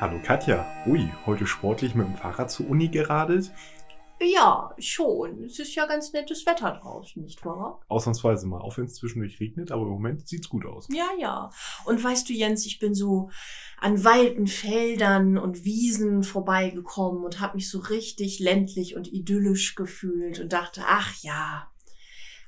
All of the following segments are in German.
Hallo Katja. Ui, heute sportlich mit dem Fahrrad zur Uni geradelt? Ja, schon. Es ist ja ganz nettes Wetter draußen, nicht wahr? Ausnahmsweise mal, auch wenn es zwischendurch regnet, aber im Moment sieht's gut aus. Ja, ja. Und weißt du, Jens, ich bin so an weiten Feldern und Wiesen vorbeigekommen und habe mich so richtig ländlich und idyllisch gefühlt und dachte, ach ja,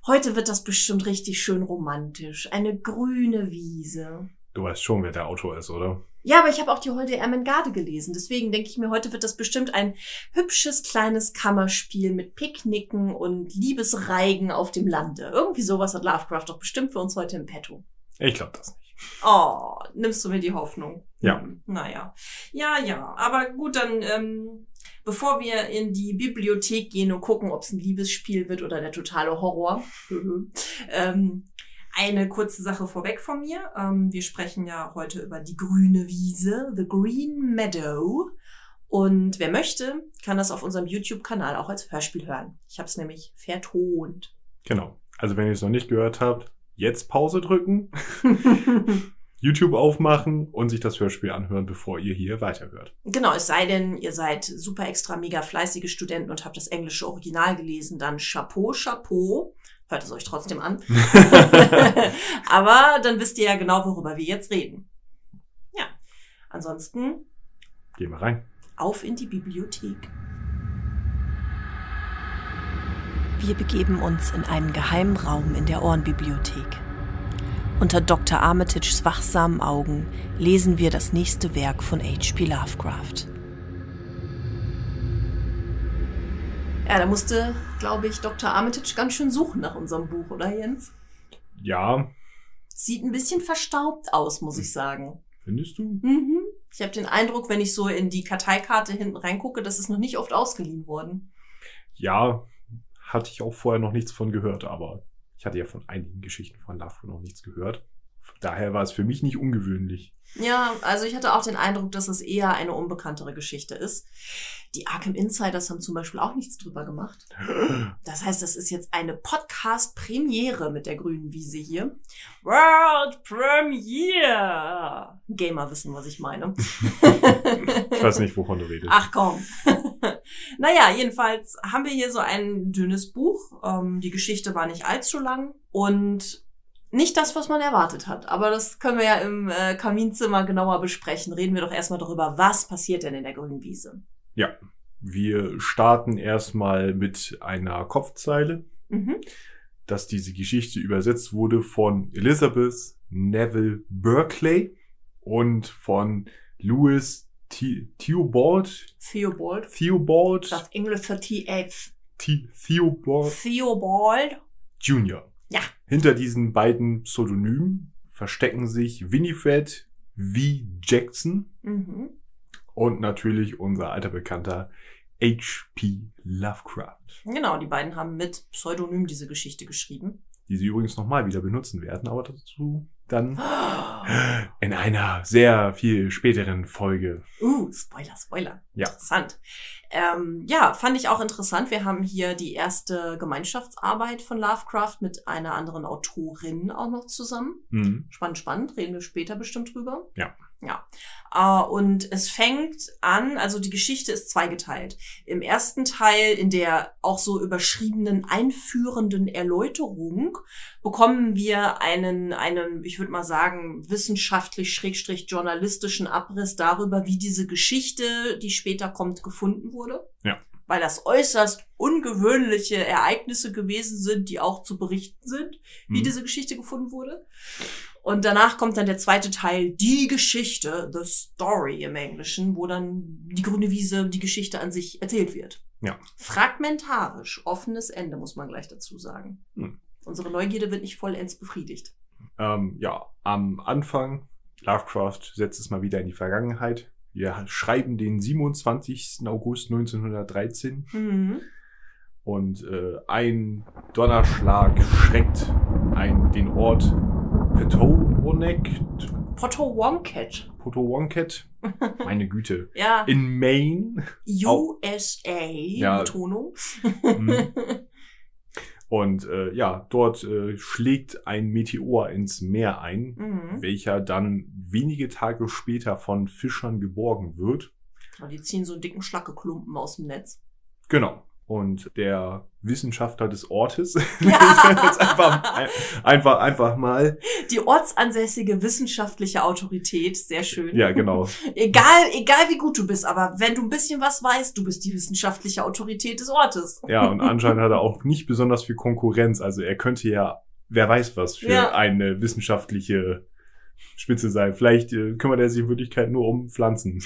heute wird das bestimmt richtig schön romantisch. Eine grüne Wiese. Du weißt schon, wer der Autor ist, oder? Ja, aber ich habe auch die Holde Ermengarde gelesen. Deswegen denke ich mir, heute wird das bestimmt ein hübsches kleines Kammerspiel mit Picknicken und Liebesreigen auf dem Lande. Irgendwie sowas hat Lovecraft doch bestimmt für uns heute im Petto. Ich glaube das nicht. Oh, nimmst du mir die Hoffnung? Ja. Hm, naja. Ja, ja. Aber gut, dann, ähm, bevor wir in die Bibliothek gehen und gucken, ob es ein Liebesspiel wird oder der totale Horror, ähm, eine kurze Sache vorweg von mir. Ähm, wir sprechen ja heute über die grüne Wiese, The Green Meadow. Und wer möchte, kann das auf unserem YouTube-Kanal auch als Hörspiel hören. Ich habe es nämlich vertont. Genau. Also wenn ihr es noch nicht gehört habt, jetzt Pause drücken, YouTube aufmachen und sich das Hörspiel anhören, bevor ihr hier weiterhört. Genau, es sei denn, ihr seid super extra mega fleißige Studenten und habt das englische Original gelesen, dann Chapeau, Chapeau. Hört es euch trotzdem an. Aber dann wisst ihr ja genau, worüber wir jetzt reden. Ja. Ansonsten Gehen wir rein. auf in die Bibliothek. Wir begeben uns in einen geheimen Raum in der Ohrenbibliothek. Unter Dr. Armitages wachsamen Augen lesen wir das nächste Werk von H.P. Lovecraft. Ja, da musste, glaube ich, Dr. Armitage ganz schön suchen nach unserem Buch, oder Jens? Ja, Sieht ein bisschen verstaubt aus, muss ich sagen. findest du? Mhm. Ich habe den Eindruck, wenn ich so in die Karteikarte hinten reingucke, das ist noch nicht oft ausgeliehen worden. Ja, hatte ich auch vorher noch nichts von gehört, aber ich hatte ja von einigen Geschichten von Lovecraft noch nichts gehört. Daher war es für mich nicht ungewöhnlich. Ja, also ich hatte auch den Eindruck, dass es eher eine unbekanntere Geschichte ist. Die Arkham Insiders haben zum Beispiel auch nichts drüber gemacht. Das heißt, das ist jetzt eine Podcast-Premiere mit der grünen Wiese hier. World Premiere! Gamer wissen, was ich meine. Ich weiß nicht, wovon du redest. Ach komm. naja, jedenfalls haben wir hier so ein dünnes Buch. Ähm, die Geschichte war nicht allzu lang und nicht das, was man erwartet hat. Aber das können wir ja im äh, Kaminzimmer genauer besprechen. Reden wir doch erstmal darüber, was passiert denn in der grünen Wiese. Ja, wir starten erstmal mit einer Kopfzeile, Mhm. dass diese Geschichte übersetzt wurde von Elizabeth Neville Berkeley und von Louis The- Theobald, Theobald. Theobald, Das Englisch für TF. The- Theobald Theobald. Jr. Ja. Hinter diesen beiden Pseudonymen verstecken sich Winifred V. Jackson Mhm. und natürlich unser alter Bekannter H.P. Lovecraft, Genau, die beiden haben mit Pseudonym diese Geschichte geschrieben. die sie übrigens nochmal wieder benutzen werden, aber dazu dann in einer sehr viel späteren Folge. Uh, Spoiler, Spoiler. Ja. Interessant. Ähm, ja, fand ich auch interessant. Wir haben hier die erste Gemeinschaftsarbeit von Lovecraft mit einer anderen Autorin auch noch zusammen. Mhm. Spannend, spannend. Reden wir später bestimmt drüber. Ja. Ja. Äh, und es fängt an, also die Geschichte ist zweigeteilt. Im ersten Teil, in der auch so überschriebenen einführenden Erläuterung, bekommen wir einen, einen, ich würde mal sagen, wissenschaftlich-journalistischen Abriss darüber, wie diese Geschichte, die später kommt, gefunden wurde. Ja. Weil das äußerst ungewöhnliche Ereignisse gewesen sind, die auch zu berichten sind, wie Mhm. diese Geschichte gefunden wurde. Und danach kommt dann der zweite Teil, die Geschichte, the story im Englischen, wo dann die grüne Wiese, die Geschichte an sich erzählt wird. Ja. Fragmentarisch, offenes Ende, muss man gleich dazu sagen. Hm. Unsere Neugierde wird nicht vollends befriedigt. Ähm, ja, am Anfang Lovecraft setzt es mal wieder in die Vergangenheit. Wir schreiben den 27. August 1913 Mhm. und äh, ein Donnerschlag schreckt ein, den Ort Petowonek, Potawatomi. Potawatomi, meine Güte, Ja, in Maine. USA, Ja. Betonung. Und äh, ja, dort äh, schlägt ein Meteor ins Meer ein, Mhm. welcher dann wenige Tage später von Fischern geborgen wird. Und die ziehen so einen dicken Schlackeklumpen aus dem Netz. Genau. Und der Wissenschaftler des Ortes, Ja. einfach, ein- einfach, einfach mal, Die ortsansässige wissenschaftliche Autorität, sehr schön. ja genau, Egal, egal wie gut du bist, aber wenn du ein bisschen was weißt, du bist die wissenschaftliche Autorität des Ortes. ja, und anscheinend hat er auch nicht besonders viel Konkurrenz. Also er könnte ja, wer weiß was, für Ja. eine wissenschaftliche Spitze sein. Vielleicht äh, kümmert er sich in Wirklichkeit nur um Pflanzen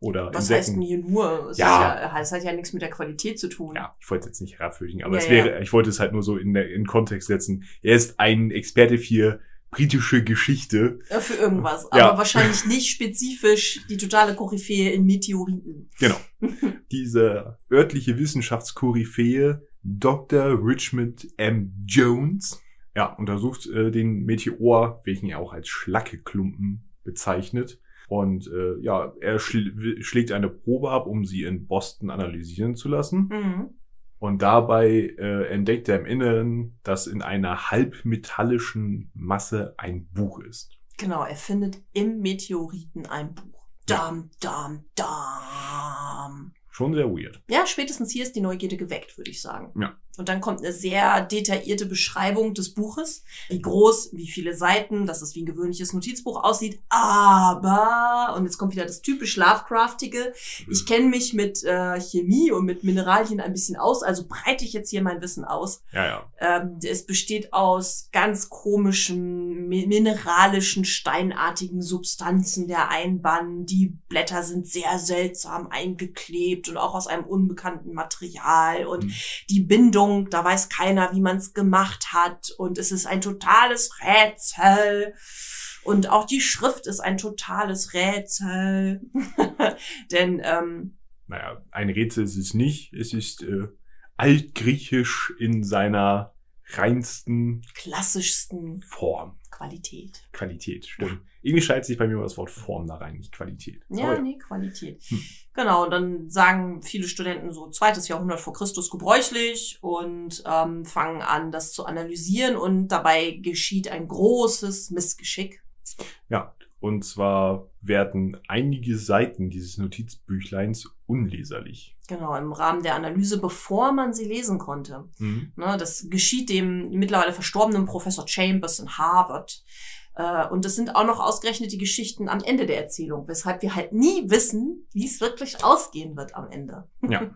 oder Was heißt denn Insekten. hier nur? Es Ja. Ja, es hat ja nichts mit der Qualität zu tun. Ja, ich wollte es jetzt nicht herabwürdigen, aber Ja, es ja. wäre, ich wollte es halt nur so in, in Kontext setzen. Er ist ein Experte für britische Geschichte. Äh, Für irgendwas. Ja. Aber wahrscheinlich nicht spezifisch die totale Koryphäe in Meteoriten. Genau. Diese örtliche Wissenschaftskoryphäe Dr. Richmond M. Jones ja, untersucht äh, den Meteor, welchen er auch als Schlackeklumpen bezeichnet. Und äh, ja, er schl schlägt eine Probe ab, um sie in Boston analysieren zu lassen. Mhm. Und dabei äh, entdeckt er im Inneren, dass in einer halbmetallischen Masse ein Buch ist. Genau, er findet im Meteoriten ein Buch. Dam, dam, dam. Schon sehr weird. Ja, spätestens hier ist die Neugierde geweckt, würde ich sagen. Ja. Und dann kommt eine sehr detaillierte Beschreibung des Buches. Wie groß, wie viele Seiten, dass es wie ein gewöhnliches Notizbuch aussieht. Aber, und jetzt kommt wieder das typisch Lovecraftige. Ich kenne mich mit äh, Chemie und mit Mineralien ein bisschen aus, also breite ich jetzt hier mein Wissen aus. Ja, ja. Ähm, es besteht aus ganz komischen, mi- mineralischen, steinartigen Substanzen der Einband. Die Blätter sind sehr seltsam eingeklebt und auch aus einem unbekannten Material. Und Mhm. die Bindung, da weiß keiner, wie man es gemacht hat. Und es ist ein totales Rätsel. Und auch die Schrift ist ein totales Rätsel. Denn ähm, naja, ein Rätsel ist es nicht. Es ist äh, altgriechisch in seiner reinsten klassischsten Form. Qualität. Qualität, stimmt. Irgendwie schaltet sich bei mir immer das Wort Form da rein, nicht Qualität. Ja, Aber nee, Qualität. Hm. Genau, und dann sagen viele Studenten so zweites Jahrhundert vor Christus gebräuchlich und ähm, fangen an, das zu analysieren und dabei geschieht ein großes Missgeschick. Ja, und zwar werden einige Seiten dieses Notizbüchleins unleserlich. Genau, im Rahmen der Analyse, bevor man sie lesen konnte. Mhm. Ne, das geschieht dem mittlerweile verstorbenen Professor Chambers in Harvard. Äh, Und es sind auch noch ausgerechnet die Geschichten am Ende der Erzählung, weshalb wir halt nie wissen, wie es wirklich ausgehen wird am Ende. Ja.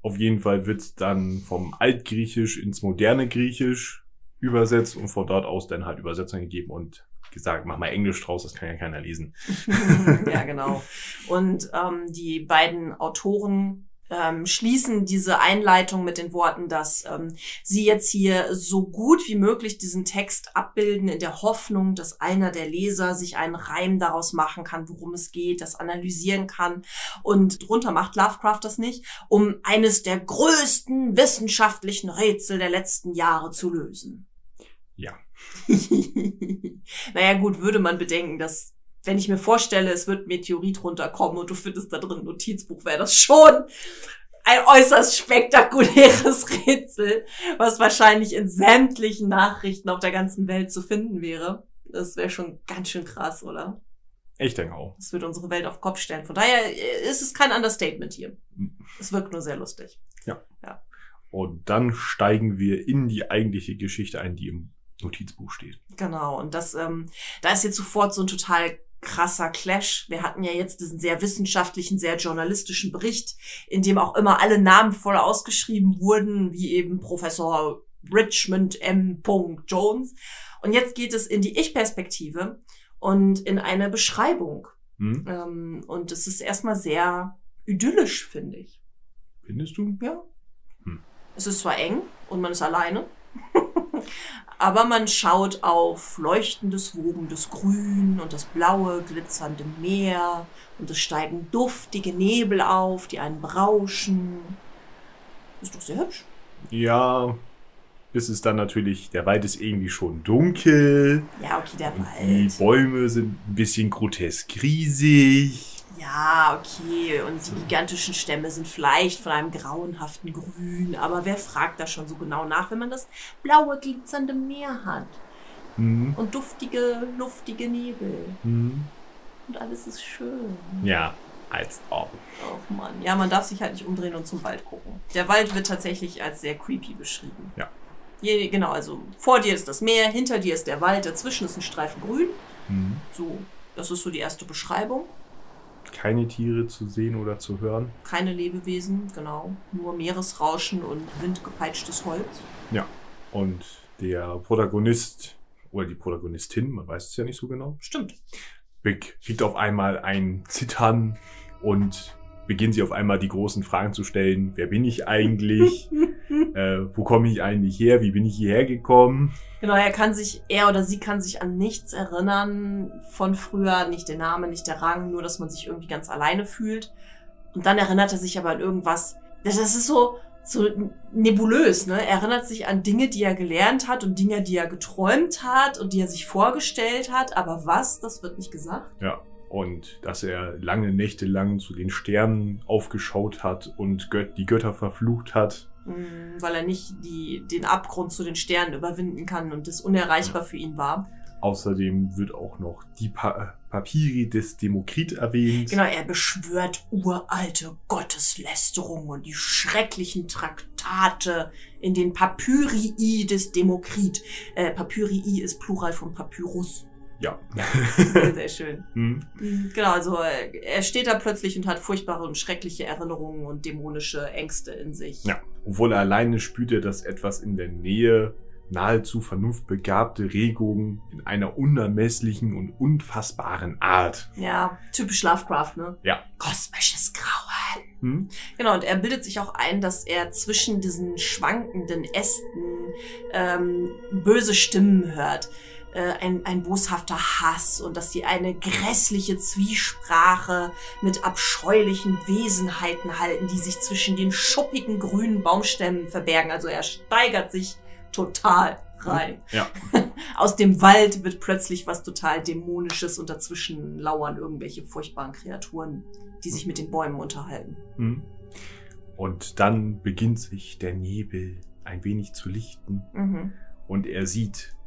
Auf jeden Fall wird dann vom Altgriechisch ins moderne Griechisch übersetzt und von dort aus dann halt Übersetzungen gegeben und gesagt, mach mal Englisch draus, das kann ja keiner lesen. ja, genau. Und ähm, die beiden Autoren ähm, schließen diese Einleitung mit den Worten, dass ähm, sie jetzt hier so gut wie möglich diesen Text abbilden, in der Hoffnung, dass einer der Leser sich einen Reim daraus machen kann, worum es geht, das analysieren kann. Und drunter macht Lovecraft das nicht, um eines der größten wissenschaftlichen Rätsel der letzten Jahre zu lösen. Ja. naja, gut, würde man bedenken, dass, wenn ich mir vorstelle, es wird Meteorit runterkommen und du findest da drin ein Notizbuch, wäre das schon ein äußerst spektakuläres Rätsel, was wahrscheinlich in sämtlichen Nachrichten auf der ganzen Welt zu finden wäre. Das wäre schon ganz schön krass, oder? Ich denke auch. Das würde unsere Welt auf Kopf stellen. Von daher äh, ist es kein Understatement hier. Hm. Es wirkt nur sehr lustig. Und dann steigen wir in die eigentliche Geschichte ein, die im Notizbuch steht. Genau, und das, ähm, da ist jetzt sofort so ein total krasser Clash. Wir hatten ja jetzt diesen sehr wissenschaftlichen, sehr journalistischen Bericht, in dem auch immer alle Namen voll ausgeschrieben wurden, wie eben Professor Richmond M. Jones. Und jetzt geht es in die Ich-Perspektive und in eine Beschreibung. Hm? Ähm, und es ist erstmal sehr idyllisch, finde ich. Findest du? Ja. Hm. Es ist zwar eng und man ist alleine, Aber man schaut auf leuchtendes, wogendes Grün und das blaue, glitzernde Meer und es steigen duftige Nebel auf, die einen berauschen. Ist doch sehr hübsch. Ja, bis es dann natürlich, der Wald ist irgendwie schon dunkel. Ja, okay, der Und die Wald. Bäume sind ein bisschen grotesk riesig. Ja, okay. Und die gigantischen Stämme sind vielleicht von einem grauenhaften Grün. Aber wer fragt da schon so genau nach, wenn man das blaue, glitzernde Meer hat? Hm, Und duftige, luftige Nebel. hm. Und alles ist schön. Ja, als ob. Oh Mann. Ja, man darf sich halt nicht umdrehen und zum Wald gucken. Der Wald wird tatsächlich als sehr creepy beschrieben. Ja. Je, genau, also vor dir ist das Meer, hinter dir ist der Wald, dazwischen ist ein Streifen Grün. Hm. So, das ist so die erste Beschreibung. Keine Tiere zu sehen oder zu hören. Keine Lebewesen, genau. Nur Meeresrauschen und windgepeitschtes Holz. Ja. Und der Protagonist oder die Protagonistin, man weiß es ja nicht so genau, Stimmt. Kriegt auf einmal ein Zittern und beginnt sie auf einmal die großen Fragen zu stellen. Wer bin ich eigentlich? äh, wo komme ich eigentlich her? Wie bin ich hierher gekommen? Genau, er kann sich, er oder sie kann sich an nichts erinnern von früher, nicht der Name, nicht der Rang, nur dass man sich irgendwie ganz alleine fühlt. Und dann erinnert er sich aber an irgendwas. Das ist so, so nebulös, ne? Er erinnert sich an Dinge, die er gelernt hat und Dinge, die er geträumt hat und die er sich vorgestellt hat. Aber was, das wird nicht gesagt. Ja. Und dass er lange Nächte lang zu den Sternen aufgeschaut hat und Gött die Götter verflucht hat. Mm, Weil er nicht die, den Abgrund zu den Sternen überwinden kann und das unerreichbar für ihn war. Außerdem wird auch noch die pa Papiri des Demokrit erwähnt. Genau, er beschwört uralte Gotteslästerungen und die schrecklichen Traktate in den Papyrii des Demokrit. Äh, Papyrii ist Plural von Papyrus. Ja. Sehr, sehr schön. hm. Mhm, Genau, also äh, er steht da plötzlich und hat furchtbare und schreckliche Erinnerungen und dämonische Ängste in sich. Ja. Obwohl er alleine spürt er, dass etwas in der Nähe nahezu vernunftbegabte Regungen in einer unermesslichen und unfassbaren Art. Ja, typisch Lovecraft, ne? Ja. Kosmisches Grauen. Hm? Genau, und er bildet sich auch ein, dass er zwischen diesen schwankenden Ästen ähm, böse Stimmen hört. Äh, ein, ein boshafter Hass und dass die eine grässliche Zwiesprache mit abscheulichen Wesenheiten halten, die sich zwischen den schuppigen grünen Baumstämmen verbergen. Also er steigert sich total rein. Ja. Aus dem Wald wird plötzlich was total Dämonisches und dazwischen lauern irgendwelche furchtbaren Kreaturen, die sich mit den Bäumen unterhalten. Hm? Und dann beginnt sich der Nebel ein wenig zu lichten Mhm. und er sieht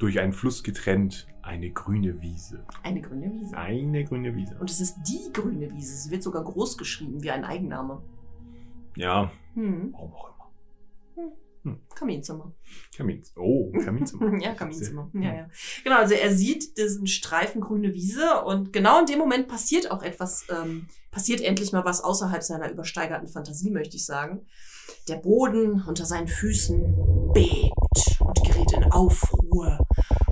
durch einen Fluss getrennt eine grüne Wiese. Eine grüne Wiese. Eine grüne Wiese. Und es ist die grüne Wiese. Sie wird sogar groß geschrieben, wie ein Eigenname. Ja, Hm. warum auch immer. Kaminzimmer. Kamins. Oh, Kaminzimmer. ja, Kaminzimmer. Ja, ja. Genau, also er sieht diesen Streifen grüne Wiese und genau in dem Moment passiert auch etwas, ähm, passiert endlich mal was außerhalb seiner übersteigerten Fantasie, möchte ich sagen. Der Boden unter seinen Füßen bebt und gerät in Aufruhr.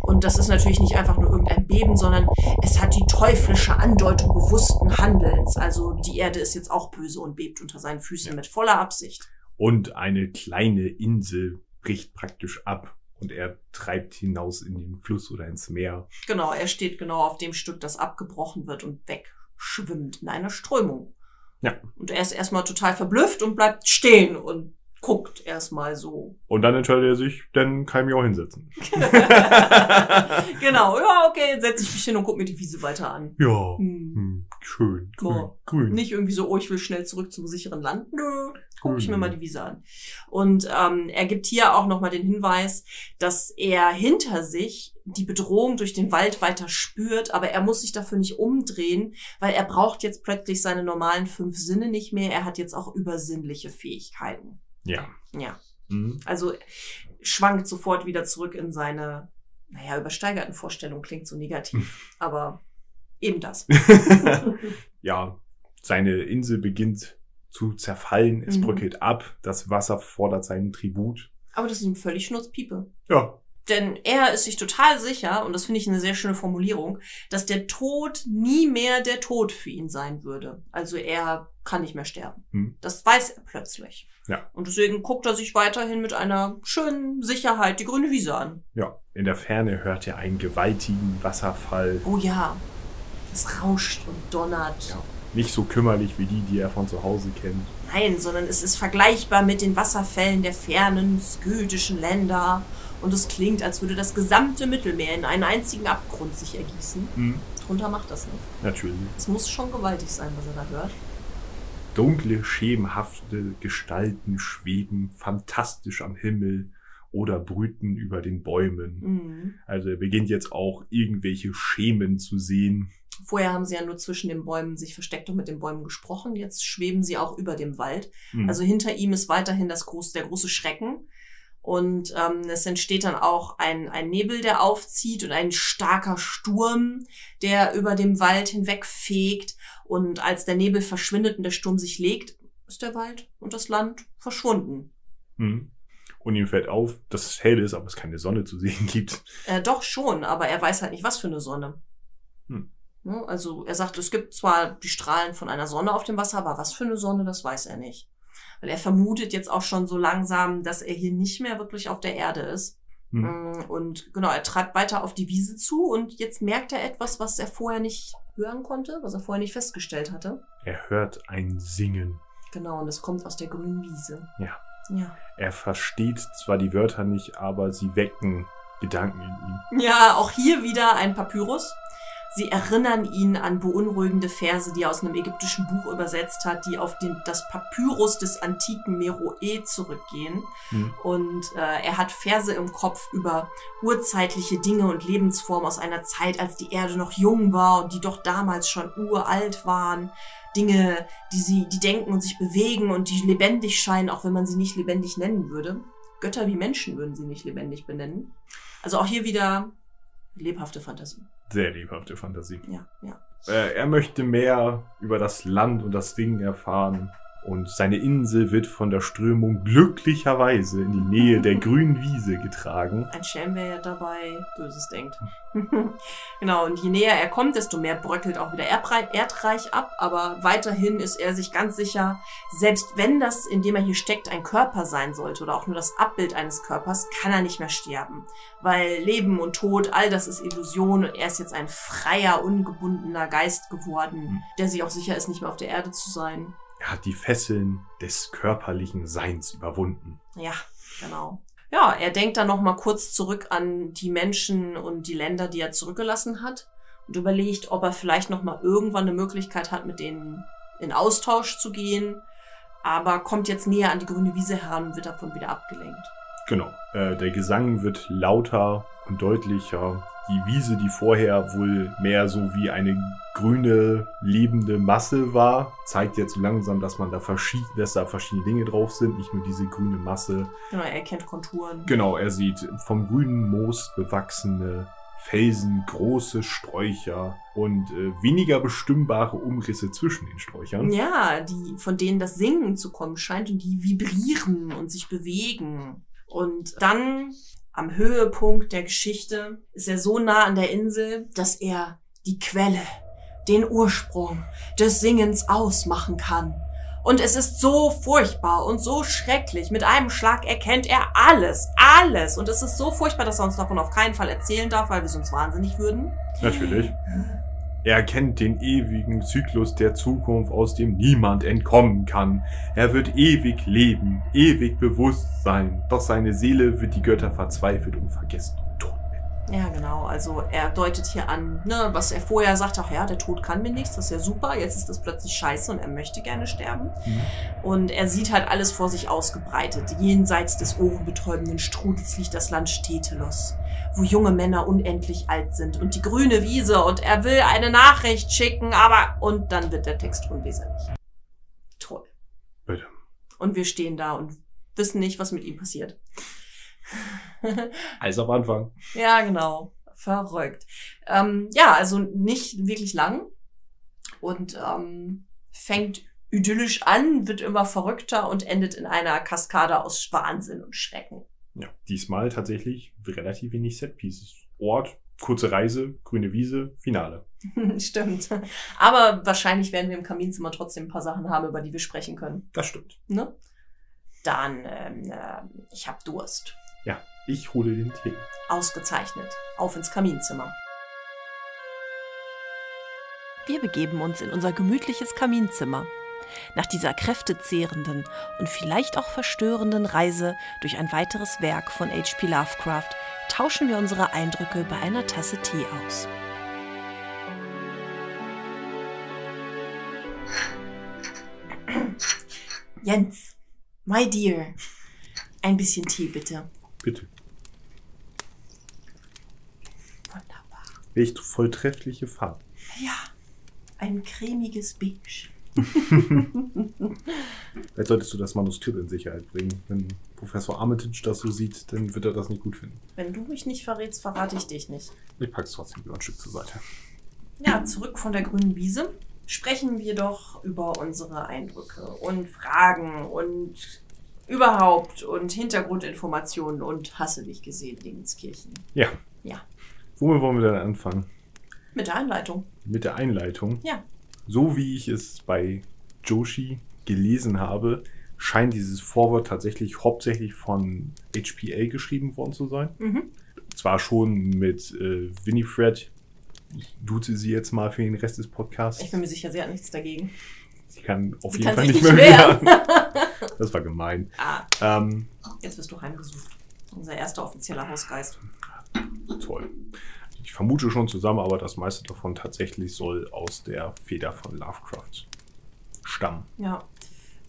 Und das ist natürlich nicht einfach nur irgendein Beben, sondern es hat die teuflische Andeutung bewussten Handelns. Also die Erde ist jetzt auch böse und bebt unter seinen Füßen Ja. mit voller Absicht. Und eine kleine Insel bricht praktisch ab und er treibt hinaus in den Fluss oder ins Meer. Genau, er steht genau auf dem Stück, das abgebrochen wird und wegschwimmt in einer Strömung. Ja. Und er ist erstmal total verblüfft und bleibt stehen und guckt erstmal so. Und dann entscheidet er sich, dann kann ich mich auch hinsetzen. genau, ja, okay, jetzt setze ich mich hin und guck mir die Wiese weiter an. Ja, Hm. hm, schön, grün, Boah. grün. Nicht irgendwie so, oh, ich will schnell zurück zum sicheren Land. Nö, gucke ich mir mal die Wiese an. Und ähm, er gibt hier auch nochmal den Hinweis, dass er hinter sich die Bedrohung durch den Wald weiter spürt, aber er muss sich dafür nicht umdrehen, weil er braucht jetzt plötzlich seine normalen fünf Sinne nicht mehr. Er hat jetzt auch übersinnliche Fähigkeiten. Ja. Ja, Hm. also schwankt sofort wieder zurück in seine, naja, übersteigerten Vorstellungen, klingt so negativ, aber eben das. ja, seine Insel beginnt zu zerfallen, es Mhm. bröckelt ab, das Wasser fordert seinen Tribut. aber das ist ihm völlig schnurzpiepe. Ja, Denn er ist sich total sicher, und das finde ich eine sehr schöne Formulierung, dass der Tod nie mehr der Tod für ihn sein würde. Also er kann nicht mehr sterben. Hm. Das weiß er plötzlich. Ja. Und deswegen guckt er sich weiterhin mit einer schönen Sicherheit die grüne Wiese an. Ja, in der Ferne hört er einen gewaltigen Wasserfall. Oh ja, es rauscht und donnert. Ja. Nicht so kümmerlich wie die, die er von zu Hause kennt. Nein, sondern es ist vergleichbar mit den Wasserfällen der fernen skytischen Länder. Und es klingt, als würde das gesamte Mittelmeer in einen einzigen Abgrund sich ergießen. Hm. Drunter macht das nicht. Natürlich. Es muss schon gewaltig sein, was er da hört. Dunkle, schemenhafte Gestalten schweben fantastisch am Himmel oder brüten über den Bäumen. Mhm. Also er beginnt jetzt auch irgendwelche Schemen zu sehen. Vorher haben sie ja nur zwischen den Bäumen sich versteckt und mit den Bäumen gesprochen. Jetzt schweben sie auch über dem Wald. Hm. Also hinter ihm ist weiterhin das große, der große Schrecken. Und ähm, es entsteht dann auch ein, ein Nebel, der aufzieht und ein starker Sturm, der über dem Wald hinwegfegt. Und als der Nebel verschwindet und der Sturm sich legt, ist der Wald und das Land verschwunden. Hm. Und ihm fällt auf, dass es hell ist, aber es keine Sonne zu sehen gibt. Äh, doch schon, aber er weiß halt nicht, was für eine Sonne. Hm. Ne, Also er sagt, es gibt zwar die Strahlen von einer Sonne auf dem Wasser, aber was für eine Sonne, das weiß er nicht. Weil er vermutet jetzt auch schon so langsam, dass er hier nicht mehr wirklich auf der Erde ist. Hm. Mm, Und genau, er trat weiter auf die Wiese zu und jetzt merkt er etwas, was er vorher nicht hören konnte, was er vorher nicht festgestellt hatte. Er hört ein Singen. Genau, und es kommt aus der grünen Wiese. Ja. Ja. Er versteht zwar die Wörter nicht, aber sie wecken Gedanken in ihm. Ja, auch hier wieder ein Papyrus. Sie erinnern ihn an beunruhigende Verse, die er aus einem ägyptischen Buch übersetzt hat, die auf den, das Papyrus des antiken Meroe zurückgehen. Hm. Und äh, er hat Verse im Kopf über urzeitliche Dinge und Lebensformen aus einer Zeit, als die Erde noch jung war und die doch damals schon uralt waren. Dinge, die sie, die denken und sich bewegen und die lebendig scheinen, auch wenn man sie nicht lebendig nennen würde. Götter wie Menschen würden sie nicht lebendig benennen. Also auch hier wieder lebhafte Fantasie. Sehr lebhafte Fantasie. Ja, ja. Äh, er möchte mehr über das Land und das Ding erfahren. Und seine Insel wird von der Strömung glücklicherweise in die Nähe der grünen Wiese getragen. Ein Schelm, wer ja dabei Böses denkt. genau, und je näher er kommt, desto mehr bröckelt auch wieder Erbrei- Erdreich ab. Aber weiterhin ist er sich ganz sicher, selbst wenn das, in dem er hier steckt, ein Körper sein sollte oder auch nur das Abbild eines Körpers, kann er nicht mehr sterben. Weil Leben und Tod, all das ist Illusion und er ist jetzt ein freier, ungebundener Geist geworden, Hm. der sich auch sicher ist, nicht mehr auf der Erde zu sein. Er hat die Fesseln des körperlichen Seins überwunden. Ja, genau. Ja, er denkt dann noch mal kurz zurück an die Menschen und die Länder, die er zurückgelassen hat und überlegt, ob er vielleicht noch mal irgendwann eine Möglichkeit hat, mit denen in Austausch zu gehen, aber kommt jetzt näher an die grüne Wiese heran und wird davon wieder abgelenkt. Genau. Äh, der Gesang wird lauter und deutlicher. Die Wiese, die vorher wohl mehr so wie eine grüne, lebende Masse war, zeigt jetzt so langsam, dass man da verschied dass da verschiedene Dinge drauf sind, nicht nur diese grüne Masse. Genau, er kennt Konturen. Genau, er sieht vom grünen Moos bewachsene Felsen, große Sträucher und äh, weniger bestimmbare Umrisse zwischen den Sträuchern. Ja, die, von denen das Singen zu kommen scheint und die vibrieren und sich bewegen. Und dann am Höhepunkt der Geschichte ist er so nah an der Insel, dass er die Quelle, den Ursprung des Singens ausmachen kann. Und es ist so furchtbar und so schrecklich. Mit einem Schlag erkennt er alles, alles. Und es ist so furchtbar, dass er uns davon auf keinen Fall erzählen darf, weil wir sonst wahnsinnig würden. Natürlich. Er kennt den ewigen Zyklus der Zukunft, aus dem niemand entkommen kann. Er wird ewig leben, ewig bewusst sein. Doch seine Seele wird die Götter verzweifelt und vergessen. Ja, genau. Also er deutet hier an, ne, was er vorher sagte, ach ja, der Tod kann mir nichts, das ist ja super, jetzt ist das plötzlich scheiße und er möchte gerne sterben. Mhm. Und er sieht halt alles vor sich ausgebreitet. Jenseits des ohrenbetäubenden Strudels liegt das Land Stetelos, wo junge Männer unendlich alt sind und die grüne Wiese und er will eine Nachricht schicken, aber und dann wird der Text unleserlich. Toll. Bitte. Und wir stehen da und wissen nicht, was mit ihm passiert. Alles am Anfang. Ja, genau. Verrückt. Ähm, ja, also nicht wirklich lang und ähm, fängt idyllisch an, wird immer verrückter und endet in einer Kaskade aus Wahnsinn und Schrecken. Ja, diesmal tatsächlich relativ wenig Setpieces. Ort, kurze Reise, grüne Wiese, Finale. Stimmt. Aber wahrscheinlich werden wir im Kaminzimmer trotzdem ein paar Sachen haben, über die wir sprechen können. Das stimmt. Ne? Dann, ähm, äh, ich hab Durst. Ja, ich hole den Tee. Ausgezeichnet. Auf ins Kaminzimmer. Wir begeben uns in unser gemütliches Kaminzimmer. Nach dieser kräftezehrenden und vielleicht auch verstörenden Reise durch ein weiteres Werk von H.P. Lovecraft tauschen wir unsere Eindrücke bei einer Tasse Tee aus. Jens, my dear, ein bisschen Tee bitte. Bitte. Wunderbar. Echt voll treffliche Farbe. Ja, ein cremiges Beige. Vielleicht solltest du das Manuskript in Sicherheit bringen. Wenn Professor Armitage das so sieht, dann wird er das nicht gut finden. Wenn du mich nicht verrätst, verrate ich dich nicht. Ich pack's trotzdem wieder ein Stück zur Seite. Ja, zurück von der grünen Wiese. Sprechen wir doch über unsere Eindrücke und Fragen und überhaupt und Hintergrundinformationen und hasse dich gesehen, Dingenskirchen. Ja. Ja. Womit wollen wir denn anfangen? Mit der Einleitung. Mit der Einleitung. Ja. So wie ich es bei Joshi gelesen habe, scheint dieses Vorwort tatsächlich hauptsächlich von HPA geschrieben worden zu sein. Mhm. Zwar schon mit äh, Winifred, ich duze sie jetzt mal für den Rest des Podcasts. Ich bin mir sicher, sie hat nichts dagegen. Sie kann auf Sie jeden kann Fall nicht nicht mehr wehren. wehren. Das war gemein. Ah, Ähm, jetzt wirst du heimgesucht. Unser erster offizieller Hausgeist. toll. Ich vermute schon zusammen, aber das meiste davon tatsächlich soll aus der Feder von Lovecraft stammen. Ja.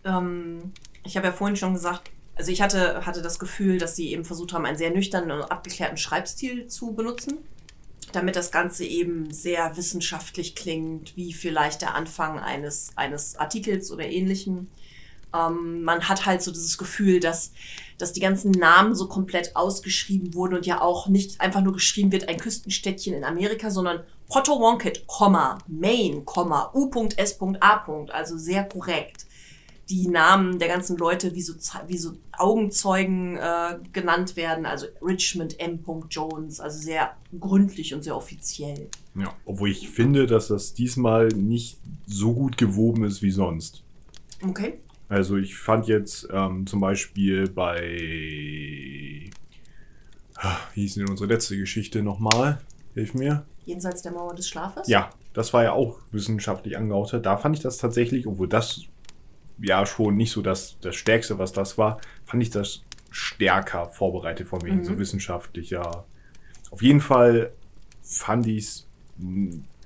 Ähm, ich habe ja vorhin schon gesagt, also ich hatte, hatte das Gefühl, dass sie eben versucht haben, einen sehr nüchternen und abgeklärten Schreibstil zu benutzen, damit das Ganze eben sehr wissenschaftlich klingt, wie vielleicht der Anfang eines, eines Artikels oder ähnlichem. Ähm, man hat halt so dieses Gefühl, dass, dass die ganzen Namen so komplett ausgeschrieben wurden und ja auch nicht einfach nur geschrieben wird, ein Küstenstädtchen in Amerika, sondern Komma, Maine, U.S.A. Also sehr korrekt die Namen der ganzen Leute wie so, wie so Augenzeugen äh, genannt werden, also Richmond M. Jones, also sehr gründlich und sehr offiziell. Ja. Obwohl ich finde, dass das diesmal nicht so gut gewoben ist wie sonst. Okay. Also ich fand jetzt ähm, zum Beispiel bei... Ah, Wie hieß denn unsere letzte Geschichte nochmal? Hilf mir. Jenseits der Mauer des Schlafes? Ja, das war ja auch wissenschaftlich angehaucht. Da fand ich das tatsächlich, obwohl das ja schon nicht so das, das Stärkste, was das war, fand ich das stärker vorbereitet von wegen Mhm. so wissenschaftlicher. Auf jeden Fall fand ich es,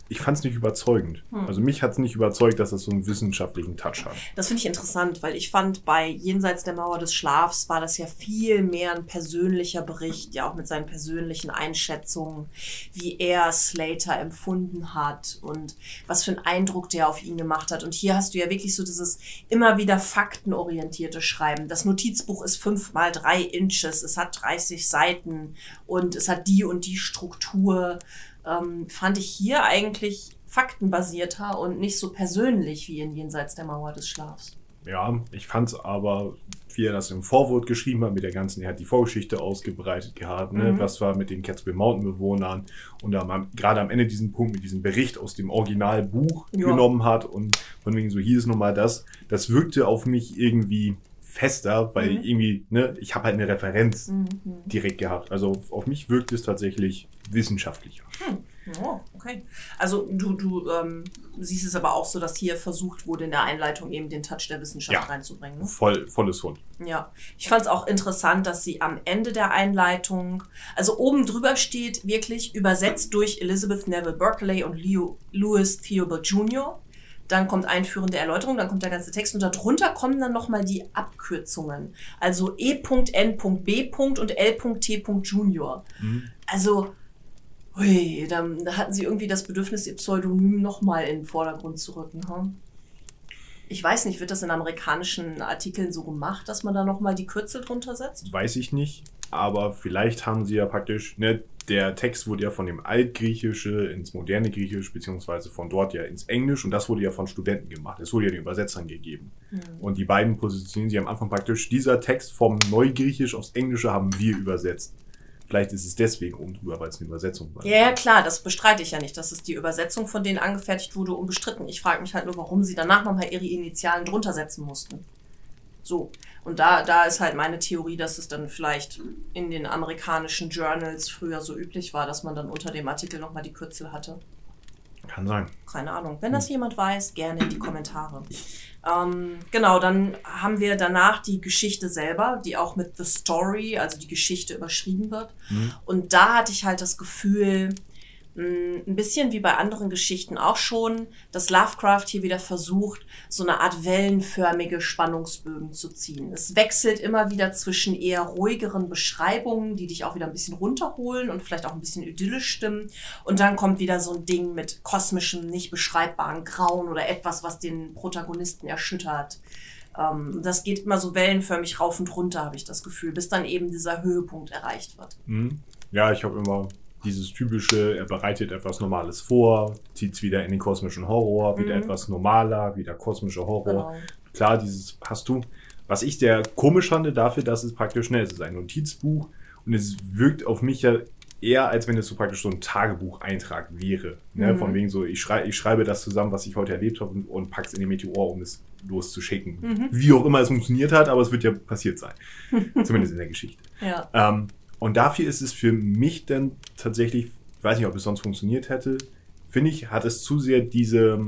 ich fand es nicht überzeugend. Hm. Also mich hat es nicht überzeugt, dass es so einen wissenschaftlichen Touch hat. Das finde ich interessant, weil ich fand, bei Jenseits der Mauer des Schlafs war das ja viel mehr ein persönlicher Bericht, ja auch mit seinen persönlichen Einschätzungen, wie er Slater empfunden hat und was für einen Eindruck der auf ihn gemacht hat. Und hier hast du ja wirklich so dieses immer wieder faktenorientierte Schreiben. Das Notizbuch ist fünf mal drei Inches, es hat 30 Seiten und es hat die und die Struktur. Ähm, fand ich hier eigentlich faktenbasierter und nicht so persönlich wie in Jenseits der Mauer des Schlafs. Ja, ich fand es aber, wie er das im Vorwort geschrieben hat, mit der ganzen, er hat die Vorgeschichte ausgebreitet gehabt, ne? Mhm. was war mit den Catskill Mountain Bewohnern und am, gerade am Ende diesen Punkt mit diesem Bericht aus dem Originalbuch Ja. genommen hat und von wegen so, hier ist nochmal das, das wirkte auf mich irgendwie fester, weil Mhm. irgendwie, ne, ich habe halt eine Referenz Mhm. direkt gehabt. Also auf mich wirkt es tatsächlich wissenschaftlicher. Oh, okay. Also du, du ähm, siehst es aber auch so, dass hier versucht wurde, in der Einleitung eben den Touch der Wissenschaft Ja. reinzubringen. Ne? Voll, volles Hund. Ja, ich fand es auch interessant, dass sie am Ende der Einleitung, also oben drüber steht wirklich übersetzt durch Elizabeth Neville Berkeley und Leo, Louis Theobald Jr. Dann kommt einführende Erläuterung, dann kommt der ganze Text und darunter kommen dann nochmal die Abkürzungen. Also E.N.B. und L.T. Junior. Also, hui, dann da hatten sie irgendwie das Bedürfnis, ihr Pseudonym nochmal in den Vordergrund zu rücken. Hm? Ich weiß nicht, wird das in amerikanischen Artikeln so gemacht, dass man da nochmal die Kürzel drunter setzt? Weiß ich nicht. Aber vielleicht haben sie ja praktisch, ne, der Text wurde ja von dem Altgriechische ins moderne Griechisch, beziehungsweise von dort ja ins Englisch und das wurde ja von Studenten gemacht. Es wurde ja den Übersetzern gegeben. Mhm. Und die beiden positionieren sie am Anfang praktisch, dieser Text vom Neugriechisch aufs Englische haben wir übersetzt. Vielleicht ist es deswegen oben drüber, weil es eine Übersetzung war. Ja, ja, klar, das bestreite ich ja nicht. dass es die Übersetzung von denen angefertigt wurde, unbestritten. Ich frage mich halt nur, warum sie danach nochmal ihre Initialen drunter setzen mussten. So. Und da, da ist halt meine Theorie, dass es dann vielleicht in den amerikanischen Journals früher so üblich war, dass man dann unter dem Artikel nochmal die Kürzel hatte. Kann sein. Keine Ahnung. Wenn das jemand weiß, gerne in die Kommentare. Ähm, genau, dann haben wir danach die Geschichte selber, die auch mit The Story, also die Geschichte überschrieben wird. Mhm. Und da hatte ich halt das Gefühl, ein bisschen wie bei anderen Geschichten auch schon, dass Lovecraft hier wieder versucht, so eine Art wellenförmige Spannungsbögen zu ziehen. Es wechselt immer wieder zwischen eher ruhigeren Beschreibungen, die dich auch wieder ein bisschen runterholen und vielleicht auch ein bisschen idyllisch stimmen. Und dann kommt wieder so ein Ding mit kosmischem, nicht beschreibbaren Grauen oder etwas, was den Protagonisten erschüttert. Ähm, das geht immer so wellenförmig rauf und runter, habe ich das Gefühl, bis dann eben dieser Höhepunkt erreicht wird. Mhm. Ja, ich habe immer dieses typische, er bereitet etwas Normales vor, zieht es wieder in den kosmischen Horror, wieder Mhm. etwas normaler, wieder kosmischer Horror. Genau. Klar, dieses hast du. Was ich sehr komisch fand dafür, dass es praktisch schnell ist. Es ist ein Notizbuch und es wirkt auf mich ja eher, als wenn es so praktisch so ein Tagebucheintrag wäre. Ne? Mhm. Von wegen so, ich, schrei ich schreibe das zusammen, was ich heute erlebt habe und, und pack's in den Meteor, um es loszuschicken. Mhm. Wie auch immer es funktioniert hat, aber es wird ja passiert sein. Zumindest in der Geschichte. Ja. Ähm, und dafür ist es für mich dann tatsächlich, ich weiß nicht, ob es sonst funktioniert hätte, finde ich, hat es zu sehr diese,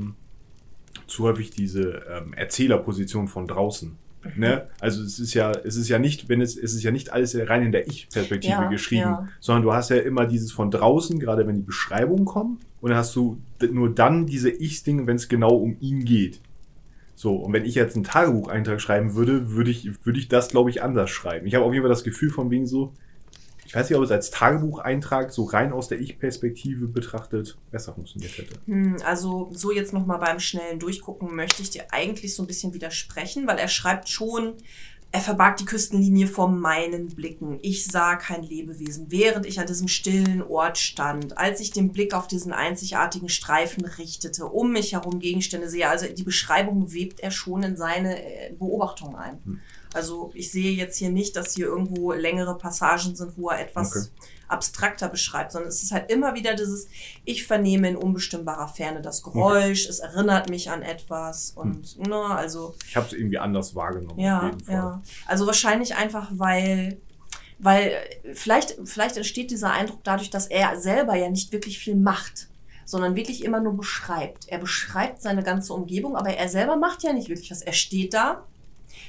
zu häufig diese ähm, Erzählerposition von draußen. Ne? Also es ist ja, es ist ja nicht, wenn es, es ist ja nicht alles rein in der Ich-Perspektive Ja, geschrieben, ja. sondern du hast ja immer dieses von draußen, gerade wenn die Beschreibungen kommen, und dann hast du nur dann diese Ich-Dinge, wenn es genau um ihn geht. So, und wenn ich jetzt einen Tagebucheintrag schreiben würde, würde ich, würde ich das, glaube ich, anders schreiben. Ich habe auf jeden Fall das Gefühl von wegen so, weiß nicht, ob es als Tagebucheintrag so rein aus der Ich-Perspektive betrachtet besser funktioniert hätte. Hm, Also so jetzt noch mal beim schnellen Durchgucken möchte ich dir eigentlich so ein bisschen widersprechen, weil er schreibt schon, er verbarg die Küstenlinie vor meinen Blicken. Ich sah kein Lebewesen, während ich an diesem stillen Ort stand, als ich den Blick auf diesen einzigartigen Streifen richtete, um mich herum Gegenstände sehe. Also die Beschreibung webt er schon in seine äh, Beobachtung ein. Hm. Also ich sehe jetzt hier nicht, dass hier irgendwo längere Passagen sind, wo er etwas Okay. abstrakter beschreibt, sondern es ist halt immer wieder dieses, ich vernehme in unbestimmbarer Ferne das Geräusch, es erinnert mich an etwas und, ne, also, Ich habe es irgendwie anders wahrgenommen. auf ja, jeden Fall. ja. Also wahrscheinlich einfach, weil, weil äh, vielleicht, vielleicht entsteht dieser Eindruck dadurch, dass er selber ja nicht wirklich viel macht sondern wirklich immer nur beschreibt. Er beschreibt seine ganze Umgebung, aber er selber macht ja nicht wirklich was. Er steht da,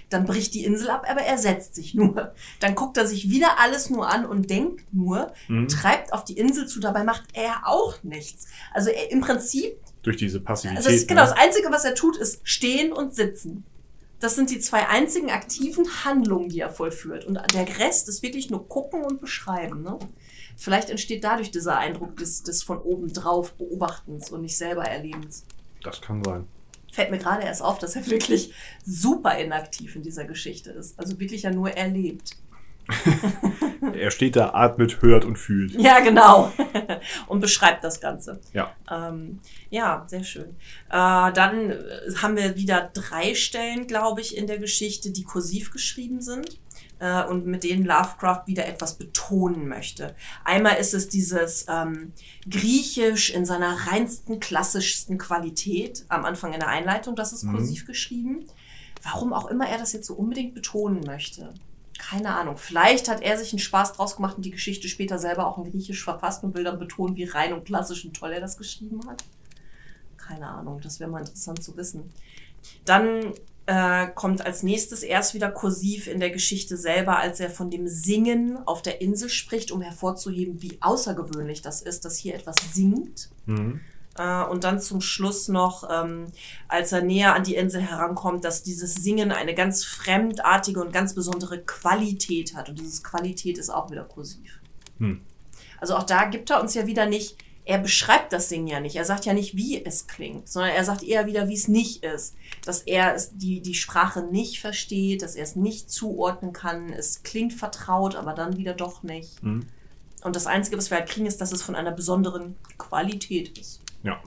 dann bricht die Insel ab, aber er setzt sich nur. Dann guckt er sich wieder alles nur an und denkt nur, Mhm. treibt auf die Insel zu, dabei macht er auch nichts. Also er, im Prinzip, Durch diese Passivität. also das ist genau ne? das Einzige, was er tut, ist stehen und sitzen. Das sind die zwei einzigen aktiven Handlungen, die er vollführt. Und der Rest ist wirklich nur gucken und beschreiben. Ne? Vielleicht entsteht dadurch dieser Eindruck des, des von oben drauf Beobachtens und nicht selber Erlebens. Das kann sein. Fällt mir gerade erst auf, dass er wirklich super inaktiv in dieser Geschichte ist. Also wirklich ja nur erlebt. Er steht da, atmet, hört und fühlt. Ja, genau. und beschreibt das Ganze. Ja. Ähm, ja, sehr schön. Äh, dann äh, haben wir wieder drei Stellen, glaube ich, in der Geschichte, die kursiv geschrieben sind äh, und mit denen Lovecraft wieder etwas betonen möchte. Einmal ist es dieses ähm, Griechisch in seiner reinsten, klassischsten Qualität am Anfang in der Einleitung, das ist Mhm. kursiv geschrieben. Warum auch immer er das jetzt so unbedingt betonen möchte. Keine Ahnung. Vielleicht hat er sich einen Spaß draus gemacht und die Geschichte später selber auch in Griechisch verfasst und will dann betonen, wie rein und klassisch und toll er das geschrieben hat. Keine Ahnung, das wäre mal interessant zu wissen. Dann äh, kommt als nächstes erst wieder kursiv in der Geschichte selber, als er von dem Singen auf der Insel spricht, um hervorzuheben, wie außergewöhnlich das ist, dass hier etwas singt. Mhm. Äh, und dann zum Schluss noch, ähm, als er näher an die Insel herankommt, dass dieses Singen eine ganz fremdartige und ganz besondere Qualität hat. Und dieses Qualität ist auch wieder kursiv. Hm. Also auch da gibt er uns ja wieder nicht er beschreibt das Singen ja nicht. Er sagt ja nicht, wie es klingt, sondern er sagt eher wieder, wie es nicht ist. Dass er es, die, die Sprache nicht versteht, dass er es nicht zuordnen kann. Es klingt vertraut, aber dann wieder doch nicht. Mhm. Und das Einzige, was wir halt kriegen, ist, dass es von einer besonderen Qualität ist. Ja.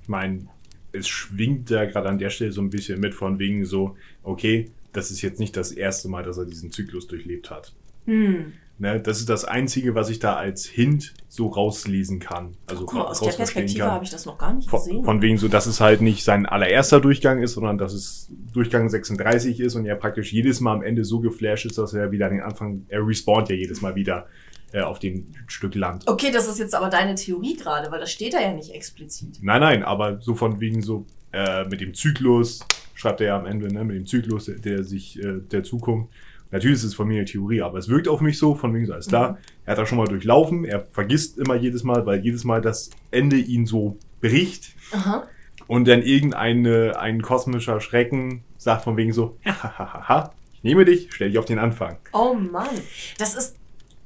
Ich meine, es schwingt da gerade an der Stelle so ein bisschen mit von wegen so, okay, das ist jetzt nicht das erste Mal, dass er diesen Zyklus durchlebt hat. Hm. Ne, das ist das Einzige, was ich da als Hint so rauslesen kann. Also Guck mal, aus der Perspektive habe ich das noch gar nicht Von, gesehen. von wegen so, dass es halt nicht sein allererster Durchgang ist, sondern dass es Durchgang 36 ist und er praktisch jedes Mal am Ende so geflasht ist, dass er wieder den Anfang, er respawnt ja jedes Mal wieder äh, auf dem Stück Land. Okay, das ist jetzt aber deine Theorie gerade, weil das steht da ja nicht explizit. Nein, nein, aber so von wegen so äh, mit dem Zyklus, schreibt er ja am Ende, ne, mit dem Zyklus der, der sich äh, der Zukunft. Natürlich ist es von mir eine Theorie, aber es wirkt auf mich so, von wegen so, alles klar, er hat da schon mal durchlaufen, er vergisst immer jedes Mal, weil jedes Mal das Ende ihn so bricht Aha. und dann irgendeine, ein kosmischer Schrecken sagt von wegen so, hahaha, ich nehme dich, stell dich auf den Anfang. Oh Mann, das ist,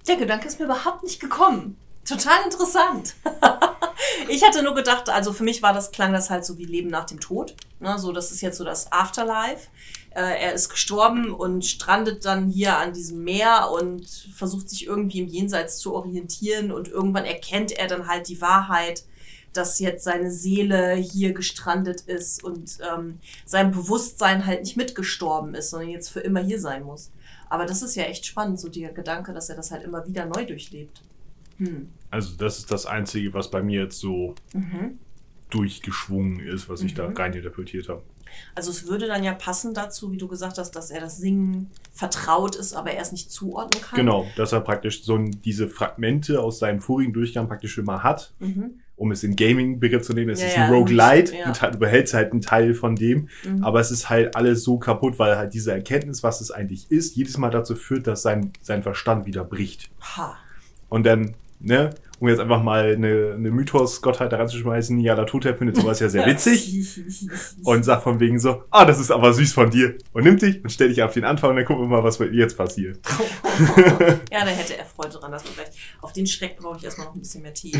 der Gedanke ist mir überhaupt nicht gekommen. Total interessant. ich hatte nur gedacht, also für mich war das, klang das halt so wie Leben nach dem Tod. Ne, so, das ist jetzt so das Afterlife. Äh, er ist gestorben und strandet dann hier an diesem Meer und versucht sich irgendwie im Jenseits zu orientieren und irgendwann erkennt er dann halt die Wahrheit, dass jetzt seine Seele hier gestrandet ist und ähm, sein Bewusstsein halt nicht mitgestorben ist, sondern jetzt für immer hier sein muss. Aber das ist ja echt spannend, so der Gedanke, dass er das halt immer wieder neu durchlebt. Hm. Also das ist das Einzige, was bei mir jetzt so Mhm. durchgeschwungen ist, was ich da Mhm. reininterpretiert habe. Also es würde dann ja passen dazu, wie du gesagt hast, dass er das Singen vertraut ist, aber er es nicht zuordnen kann. Genau, dass er praktisch so diese Fragmente aus seinem vorigen Durchgang praktisch mal hat, Mhm. um es in Gaming-Begriff zu nehmen. Es Ja, ist ja, ein Roguelite, ja. und halt, du behältst halt einen Teil von dem, Mhm. aber es ist halt alles so kaputt, weil halt diese Erkenntnis, was es eigentlich ist, jedes Mal dazu führt, dass sein, sein Verstand wieder bricht. Ha. Und dann, ne, um jetzt einfach mal eine, eine Mythos-Gottheit da reinzuschmeißen, ja, der Totep findet sowas ja sehr witzig und sagt von wegen so, ah, das ist aber süß von dir. Und nimmt dich und stell dich auf den Anfang und dann gucken wir mal, was jetzt passiert. ja, da hätte er Freude dran, dass man vielleicht. Auf den Schreck brauche ich erstmal noch ein bisschen mehr Tee.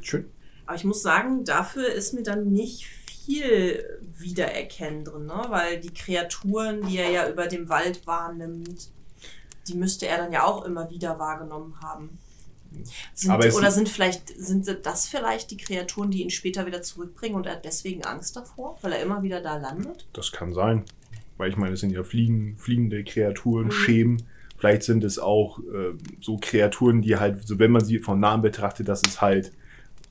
Schön. Aber ich muss sagen, dafür ist mir dann nicht viel Wiedererkennen drin, ne? weil die Kreaturen, die er ja über dem Wald wahrnimmt, die müsste er dann ja auch immer wieder wahrgenommen haben. Sind, oder sind vielleicht, sind das vielleicht die Kreaturen, die ihn später wieder zurückbringen und er hat deswegen Angst davor, weil er immer wieder da landet? Das kann sein. Weil ich meine, es sind ja fliegen, fliegende Kreaturen, Mhm. Schemen. Vielleicht sind es auch äh, so Kreaturen, die halt, so wenn man sie von nahem betrachtet, dass es halt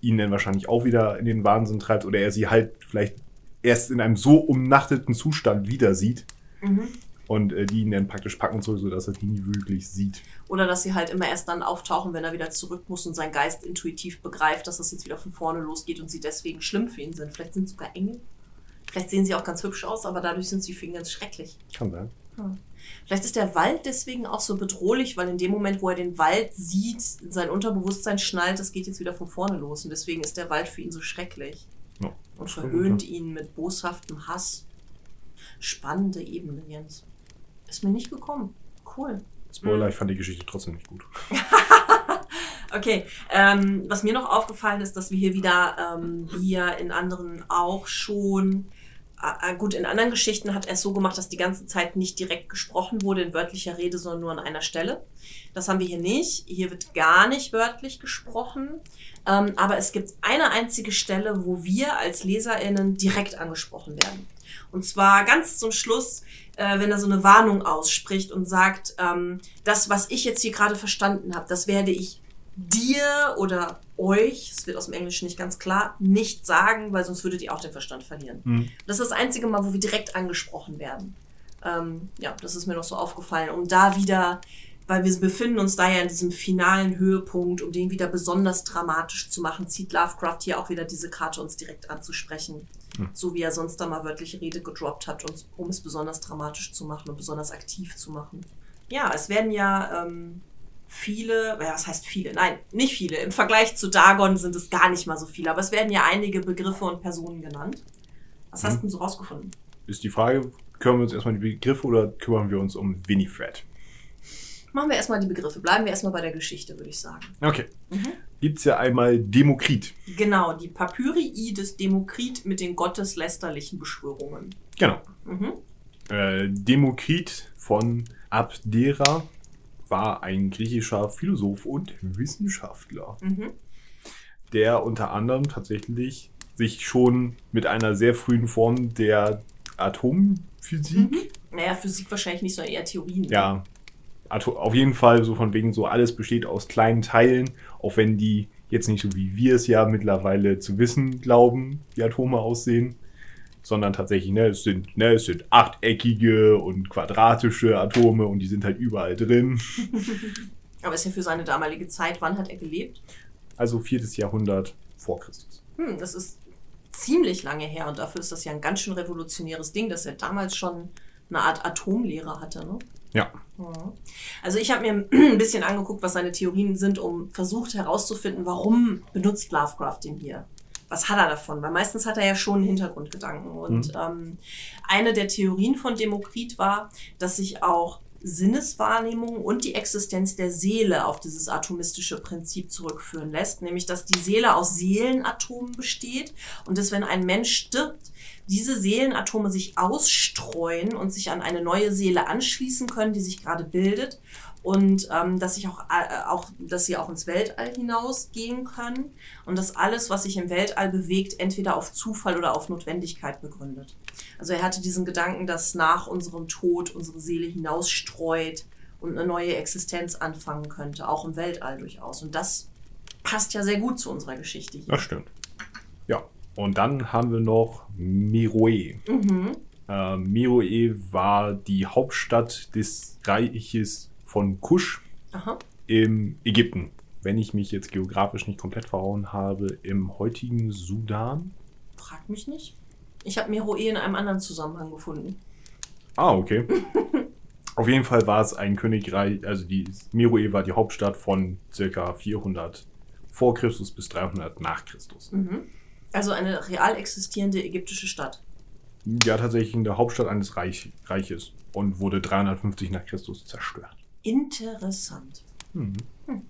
ihn dann wahrscheinlich auch wieder in den Wahnsinn treibt oder er sie halt vielleicht erst in einem so umnachteten Zustand wieder sieht Mhm. Und äh, die ihn dann praktisch packen soll, sodass er die nie wirklich sieht. Oder dass sie halt immer erst dann auftauchen, wenn er wieder zurück muss und sein Geist intuitiv begreift, dass das jetzt wieder von vorne losgeht und sie deswegen schlimm für ihn sind. Vielleicht sind es sogar Engel. Vielleicht sehen sie auch ganz hübsch aus, aber dadurch sind sie für ihn ganz schrecklich. Kann sein. Vielleicht ist der Wald deswegen auch so bedrohlich, weil in dem Moment, wo er den Wald sieht, sein Unterbewusstsein schnallt, es geht jetzt wieder von vorne los. Und deswegen ist der Wald für ihn so schrecklich. Ja, Und das verhöhnt ihn mit boshaftem Hass. Spannende Ebene, Jens. Ist mir nicht gekommen. Cool. Spoiler, Mhm. ich fand die Geschichte trotzdem nicht gut. Okay, ähm, was mir noch aufgefallen ist, dass wir hier wieder, ähm, ja in anderen auch schon, äh, äh, gut, in anderen Geschichten hat er es so gemacht, dass die ganze Zeit nicht direkt gesprochen wurde in wörtlicher Rede, sondern nur an einer Stelle. Das haben wir hier nicht. Hier wird gar nicht wörtlich gesprochen. Ähm, aber es gibt eine einzige Stelle, wo wir als LeserInnen direkt angesprochen werden. Und zwar ganz zum Schluss, äh, wenn er so eine Warnung ausspricht und sagt, ähm, das, was ich jetzt hier gerade verstanden habe, das werde ich dir oder euch, es wird aus dem Englischen nicht ganz klar, nicht sagen, weil sonst würdet ihr auch den Verstand verlieren. Mhm. Das ist das einzige Mal, wo wir direkt angesprochen werden. Ähm, ja, das ist mir noch so aufgefallen, um da wieder, weil wir befinden uns da ja in diesem finalen Höhepunkt, um den wieder besonders dramatisch zu machen, zieht Lovecraft hier auch wieder diese Karte uns direkt anzusprechen. Hm. So wie er sonst da mal wörtliche Rede gedroppt hat, um es besonders dramatisch zu machen und besonders aktiv zu machen. Ja, es werden ja ähm, viele, ja, was heißt viele? Nein, nicht viele. Im Vergleich zu Dagon sind es gar nicht mal so viele, aber es werden ja einige Begriffe und Personen genannt. Was hast Mhm. du denn so rausgefunden? Ist die Frage, kümmern wir uns erstmal um die Begriffe oder kümmern wir uns um Winifred? Machen wir erstmal die Begriffe. Bleiben wir erstmal bei der Geschichte, würde ich sagen. Okay. Mhm. Gibt's ja einmal Demokrit. Genau, die Papyrii des Demokrit mit den gotteslästerlichen Beschwörungen. Genau. Mhm. Äh, Demokrit von Abdera war ein griechischer Philosoph und Wissenschaftler, Mhm. der unter anderem tatsächlich sich schon mit einer sehr frühen Form der Atomphysik, Mhm. Naja, Physik wahrscheinlich nicht, sondern eher Theorien. ja, Ato auf jeden Fall so von wegen so alles besteht aus kleinen Teilen, auch wenn die jetzt nicht so wie wir es ja mittlerweile zu wissen glauben, wie Atome aussehen, sondern tatsächlich, ne, es sind, ne, es sind achteckige und quadratische Atome und die sind halt überall drin. Aber ist ja für seine damalige Zeit, wann hat er gelebt? Also viertes Jahrhundert vor Christus. Hm, das ist ziemlich lange her und dafür ist das ja ein ganz schön revolutionäres Ding, dass er damals schon eine Art Atomlehre hatte, ne? Ja. Ja. Also ich habe mir ein bisschen angeguckt, was seine Theorien sind, um versucht herauszufinden, warum benutzt Lovecraft den hier? Was hat er davon? Weil meistens hat er ja schon einen Hintergrundgedanken. Und ähm, eine der Theorien von Demokrit war, dass sich auch Sinneswahrnehmung und die Existenz der Seele auf dieses atomistische Prinzip zurückführen lässt, nämlich dass die Seele aus Seelenatomen besteht und dass wenn ein Mensch stirbt, diese Seelenatome sich ausstreuen und sich an eine neue Seele anschließen können, die sich gerade bildet und ähm, dass, sich auch, äh, auch, dass sie auch ins Weltall hinausgehen können und dass alles, was sich im Weltall bewegt, entweder auf Zufall oder auf Notwendigkeit begründet. Also er hatte diesen Gedanken, dass nach unserem Tod unsere Seele hinausstreut und eine neue Existenz anfangen könnte, auch im Weltall durchaus. Und das passt ja sehr gut zu unserer Geschichte hier. Das stimmt. Ja. Und dann haben wir noch Meroe. Mhm. Äh, Meroe war die Hauptstadt des Reiches von Kusch Aha. im Ägypten. Wenn ich mich jetzt geografisch nicht komplett verhauen habe, im heutigen Sudan. Frag mich nicht. Ich habe Meroe in einem anderen Zusammenhang gefunden. Ah, okay. Auf jeden Fall war es ein Königreich, also die Meroe war die Hauptstadt von circa 400 vor Christus bis 300 nach Christus. Mhm. Also eine real existierende ägyptische Stadt. Ja, tatsächlich in der Hauptstadt eines Reich, Reiches und wurde 350 nach Christus zerstört. Interessant. Hm.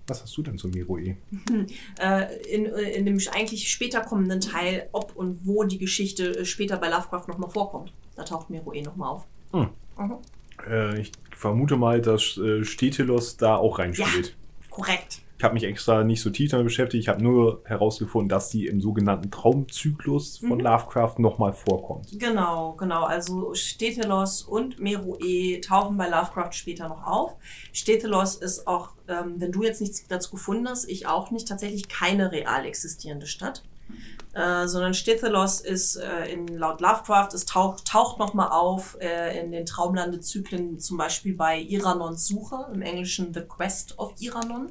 Was hast du denn zu Meroe? Äh, in, äh, in dem eigentlich später kommenden Teil, ob und wo die Geschichte äh, später bei Lovecraft nochmal vorkommt. Da taucht Meroe nochmal auf. Hm. Mhm. Äh, ich vermute mal, dass äh, Stetelos da auch reinspielt. Korrekt. Ich habe mich extra nicht so tief damit beschäftigt. Ich habe nur herausgefunden, dass die im sogenannten Traumzyklus von Mhm. Lovecraft nochmal vorkommt. Genau, genau. Also Stetelos und Meroe tauchen bei Lovecraft später noch auf. Stetelos ist auch, ähm, wenn du jetzt nichts dazu gefunden hast, ich auch nicht, tatsächlich keine real existierende Stadt. Äh, sondern Stetelos ist äh, in, laut Lovecraft, es taucht, taucht nochmal auf äh, in den Traumlandezyklen, zum Beispiel bei Iranons Suche, im Englischen The Quest of Iranon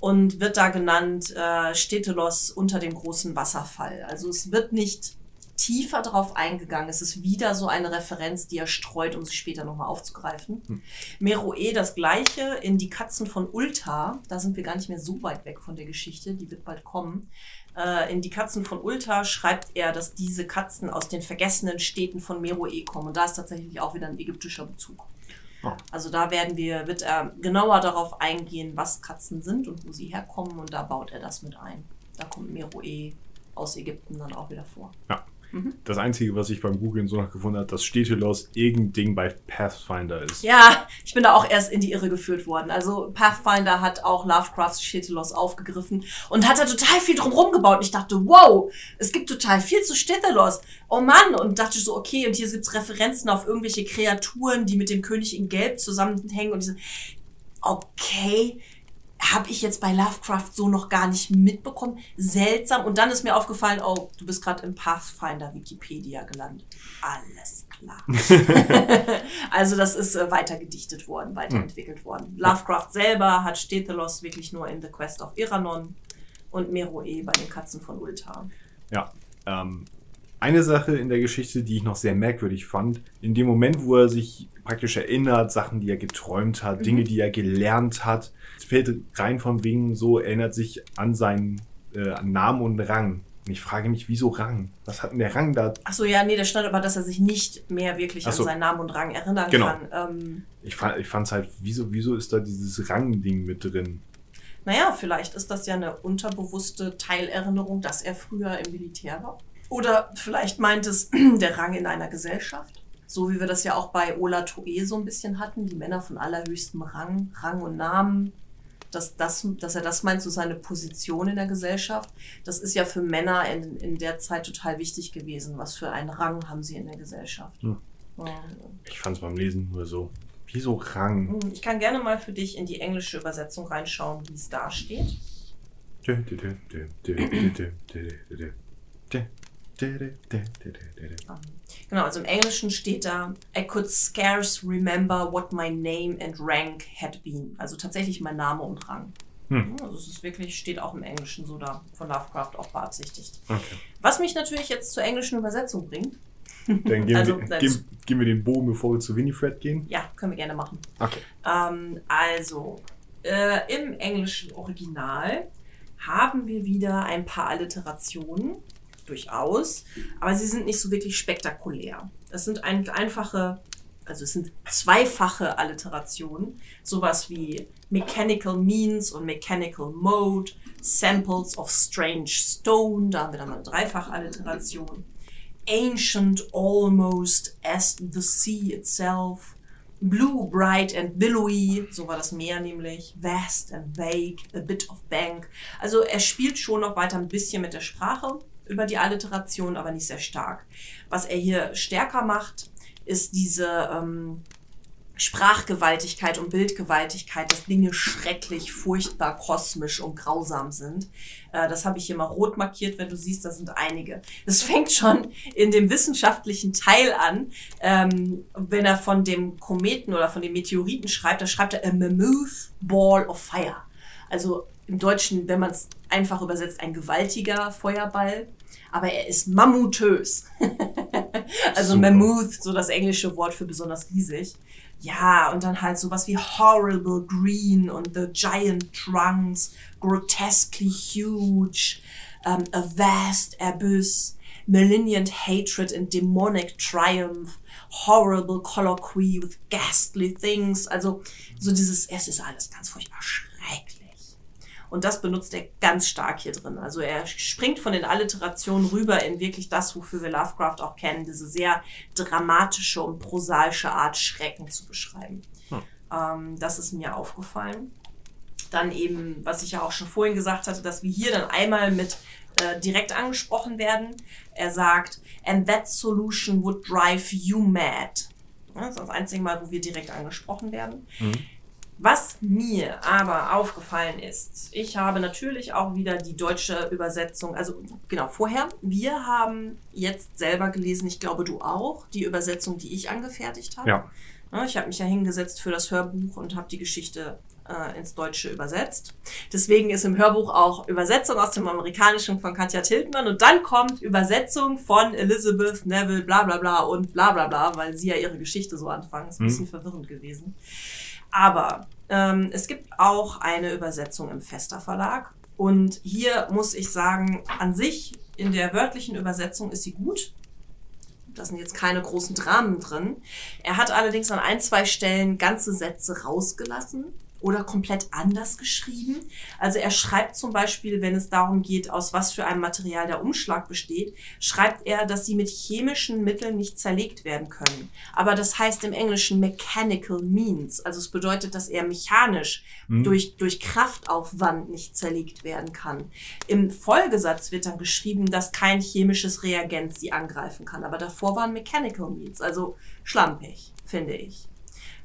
und wird da genannt äh, Stetelos unter dem großen Wasserfall. Also es wird nicht tiefer drauf eingegangen. Es ist wieder so eine Referenz, die er streut, um sie später nochmal aufzugreifen. Hm. Meroe das gleiche in Die Katzen von Ulta. Da sind wir gar nicht mehr so weit weg von der Geschichte, die wird bald kommen. Äh, in Die Katzen von Ulta schreibt er, dass diese Katzen aus den vergessenen Städten von Meroe kommen. Und da ist tatsächlich auch wieder ein ägyptischer Bezug. Also da werden wir, wird er genauer darauf eingehen, was Katzen sind und wo sie herkommen und da baut er das mit ein. Da kommt Meroe aus Ägypten dann auch wieder vor. Das Einzige, was ich beim Googlen so noch gefunden habe, dass Stetelos irgendein Ding bei Pathfinder ist. Ja, ich bin da auch erst in die Irre geführt worden. Also Pathfinder hat auch Lovecrafts Stetelos aufgegriffen und hat da total viel drumherum gebaut. Und ich dachte, wow, es gibt total viel zu Stetelos. Oh Mann. Und dachte so, okay, und hier gibt's Referenzen auf irgendwelche Kreaturen, die mit dem König in Gelb zusammenhängen. Und ich so, okay, habe ich jetzt bei Lovecraft so noch gar nicht mitbekommen. Seltsam. Und dann ist mir aufgefallen, oh, du bist gerade im Pathfinder Wikipedia gelandet. Alles klar. also das ist äh, weitergedichtet worden, weiterentwickelt worden. Lovecraft selber hat Stetelos wirklich nur in The Quest of Iranon und Meroe bei den Katzen von Ulta. Ja. Ähm, eine Sache in der Geschichte, die ich noch sehr merkwürdig fand, in dem Moment, wo er sich praktisch erinnert, Sachen, die er geträumt hat, Mhm. Dinge, die er gelernt hat, es fällt rein von wegen so, erinnert sich an seinen äh, Namen und Rang. Und ich frage mich, wieso Rang? Was hat denn der Rang da? Ach so, ja, nee, da stand aber, dass er sich nicht mehr wirklich so. an seinen Namen und Rang erinnern Genau. kann. Ähm, Ich fand ich fand's halt, wieso, wieso ist da dieses Rang-Ding mit drin? naja, vielleicht ist das ja eine unterbewusste Teilerinnerung, dass er früher im Militär war. Oder vielleicht meint es der Rang in einer Gesellschaft. So wie wir das ja auch bei Ola Toe so ein bisschen hatten, die Männer von allerhöchstem Rang, Rang und Namen. Dass, das, dass er das meint, so seine Position in der Gesellschaft. Das ist ja für Männer in, in der Zeit total wichtig gewesen. Was für einen Rang haben sie in der Gesellschaft? Hm. Ja. Ich fand's beim Lesen nur so. Wieso Rang? Hm, Ich kann gerne mal für dich in die englische Übersetzung reinschauen, wie es da steht. Genau, also im Englischen steht da, I could scarce remember what my name and rank had been. Also tatsächlich mein Name und Rang. Hm. Also es ist wirklich, steht auch im Englischen so da, von Lovecraft auch beabsichtigt. Okay. Was mich natürlich jetzt zur englischen Übersetzung bringt. Dann gehen, Also, wir, gehen, gehen wir den Bogen, bevor wir zu Winifred gehen. Ja, können wir gerne machen. Okay. Ähm, also, äh, im englischen Original haben wir wieder ein paar Alliterationen, durchaus, aber sie sind nicht so wirklich spektakulär. Es sind ein, einfache, also es sind zweifache Alliterationen, sowas wie Mechanical Means und Mechanical Mode, Samples of Strange Stone, da haben wir dann mal eine Dreifach-Alliteration. Ancient almost as the sea itself. Blue, bright and billowy, so war das Meer nämlich. Vast and vague, a bit of bank. Also er spielt schon noch weiter ein bisschen mit der Sprache über die Alliteration, aber nicht sehr stark. Was er hier stärker macht, ist diese ähm, Sprachgewaltigkeit und Bildgewaltigkeit, dass Dinge schrecklich, furchtbar, kosmisch und grausam sind. Äh, das habe ich hier mal rot markiert, wenn du siehst, da sind einige. Das fängt schon in dem wissenschaftlichen Teil an, ähm, wenn er von dem Kometen oder von dem Meteoriten schreibt, da schreibt er a mammoth ball of fire. Also im Deutschen, wenn man es einfach übersetzt, ein gewaltiger Feuerball, aber er ist mammutös. also Super. Mammoth, so das englische Wort für besonders riesig. Ja, und dann halt sowas wie horrible green und the giant trunks, grotesquely huge, um, a vast abyss, malignant hatred and demonic triumph, horrible colloquy with ghastly things. Also so dieses, es ist alles ganz furchtbar schrecklich. Und das benutzt er ganz stark hier drin. Also er springt von den Alliterationen rüber in wirklich das, wofür wir Lovecraft auch kennen, diese sehr dramatische und prosaische Art, Schrecken zu beschreiben. Hm. Ähm, das ist mir aufgefallen. Dann eben, was ich ja auch schon vorhin gesagt hatte, dass wir hier dann einmal mit äh, direkt angesprochen werden. Er sagt, and that solution would drive you mad. Ja, Das ist das einzige Mal, wo wir direkt angesprochen werden. Mhm. Was mir aber aufgefallen ist, ich habe natürlich auch wieder die deutsche Übersetzung, also genau vorher, wir haben jetzt selber gelesen, ich glaube du auch, die Übersetzung, die ich angefertigt habe. Ja. Ja, Ich habe mich ja hingesetzt für das Hörbuch und habe die Geschichte äh, ins Deutsche übersetzt. Deswegen ist im Hörbuch auch Übersetzung aus dem Amerikanischen von Katja Tiltmann und dann kommt Übersetzung von Elizabeth Neville, bla bla bla und bla bla bla, weil sie ja ihre Geschichte so anfangen. Ist ein Mhm. bisschen verwirrend gewesen. Aber ähm, es gibt auch eine Übersetzung im Fester Verlag. Und hier muss ich sagen, an sich in der wörtlichen Übersetzung ist sie gut. Da sind jetzt keine großen Dramen drin. Er hat allerdings an ein, zwei Stellen ganze Sätze rausgelassen oder komplett anders geschrieben. Also er schreibt zum Beispiel, wenn es darum geht, aus was für einem Material der Umschlag besteht, schreibt er, dass sie mit chemischen Mitteln nicht zerlegt werden können. Aber das heißt im Englischen mechanical means. Also es bedeutet, dass er mechanisch Mhm. durch, durch Kraftaufwand nicht zerlegt werden kann. Im Folgesatz wird dann geschrieben, dass kein chemisches Reagenz sie angreifen kann. Aber davor waren Mechanical Means, also schlampig, finde ich.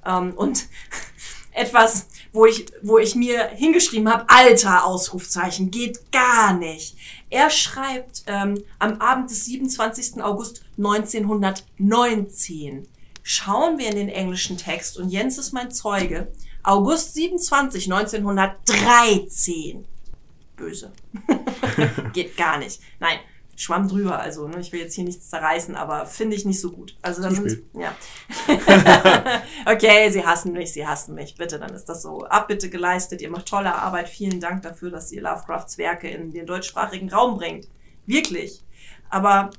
Ähm, und etwas, wo ich, wo ich mir hingeschrieben habe, alter Ausrufzeichen, geht gar nicht. Er schreibt ähm, am Abend des 27. August 1919. Schauen wir in den englischen Text und Jens ist mein Zeuge. August 27, 1913. Böse. Geht gar nicht. Nein, Schwamm drüber. Also, ne, ich will jetzt hier nichts zerreißen, aber finde ich nicht so gut. Also, da Zu sind, ja. okay, Sie hassen mich, Sie hassen mich. Bitte, dann ist das so. Abbitte geleistet. Ihr macht tolle Arbeit. Vielen Dank dafür, dass ihr Lovecrafts Werke in den deutschsprachigen Raum bringt. Wirklich. Aber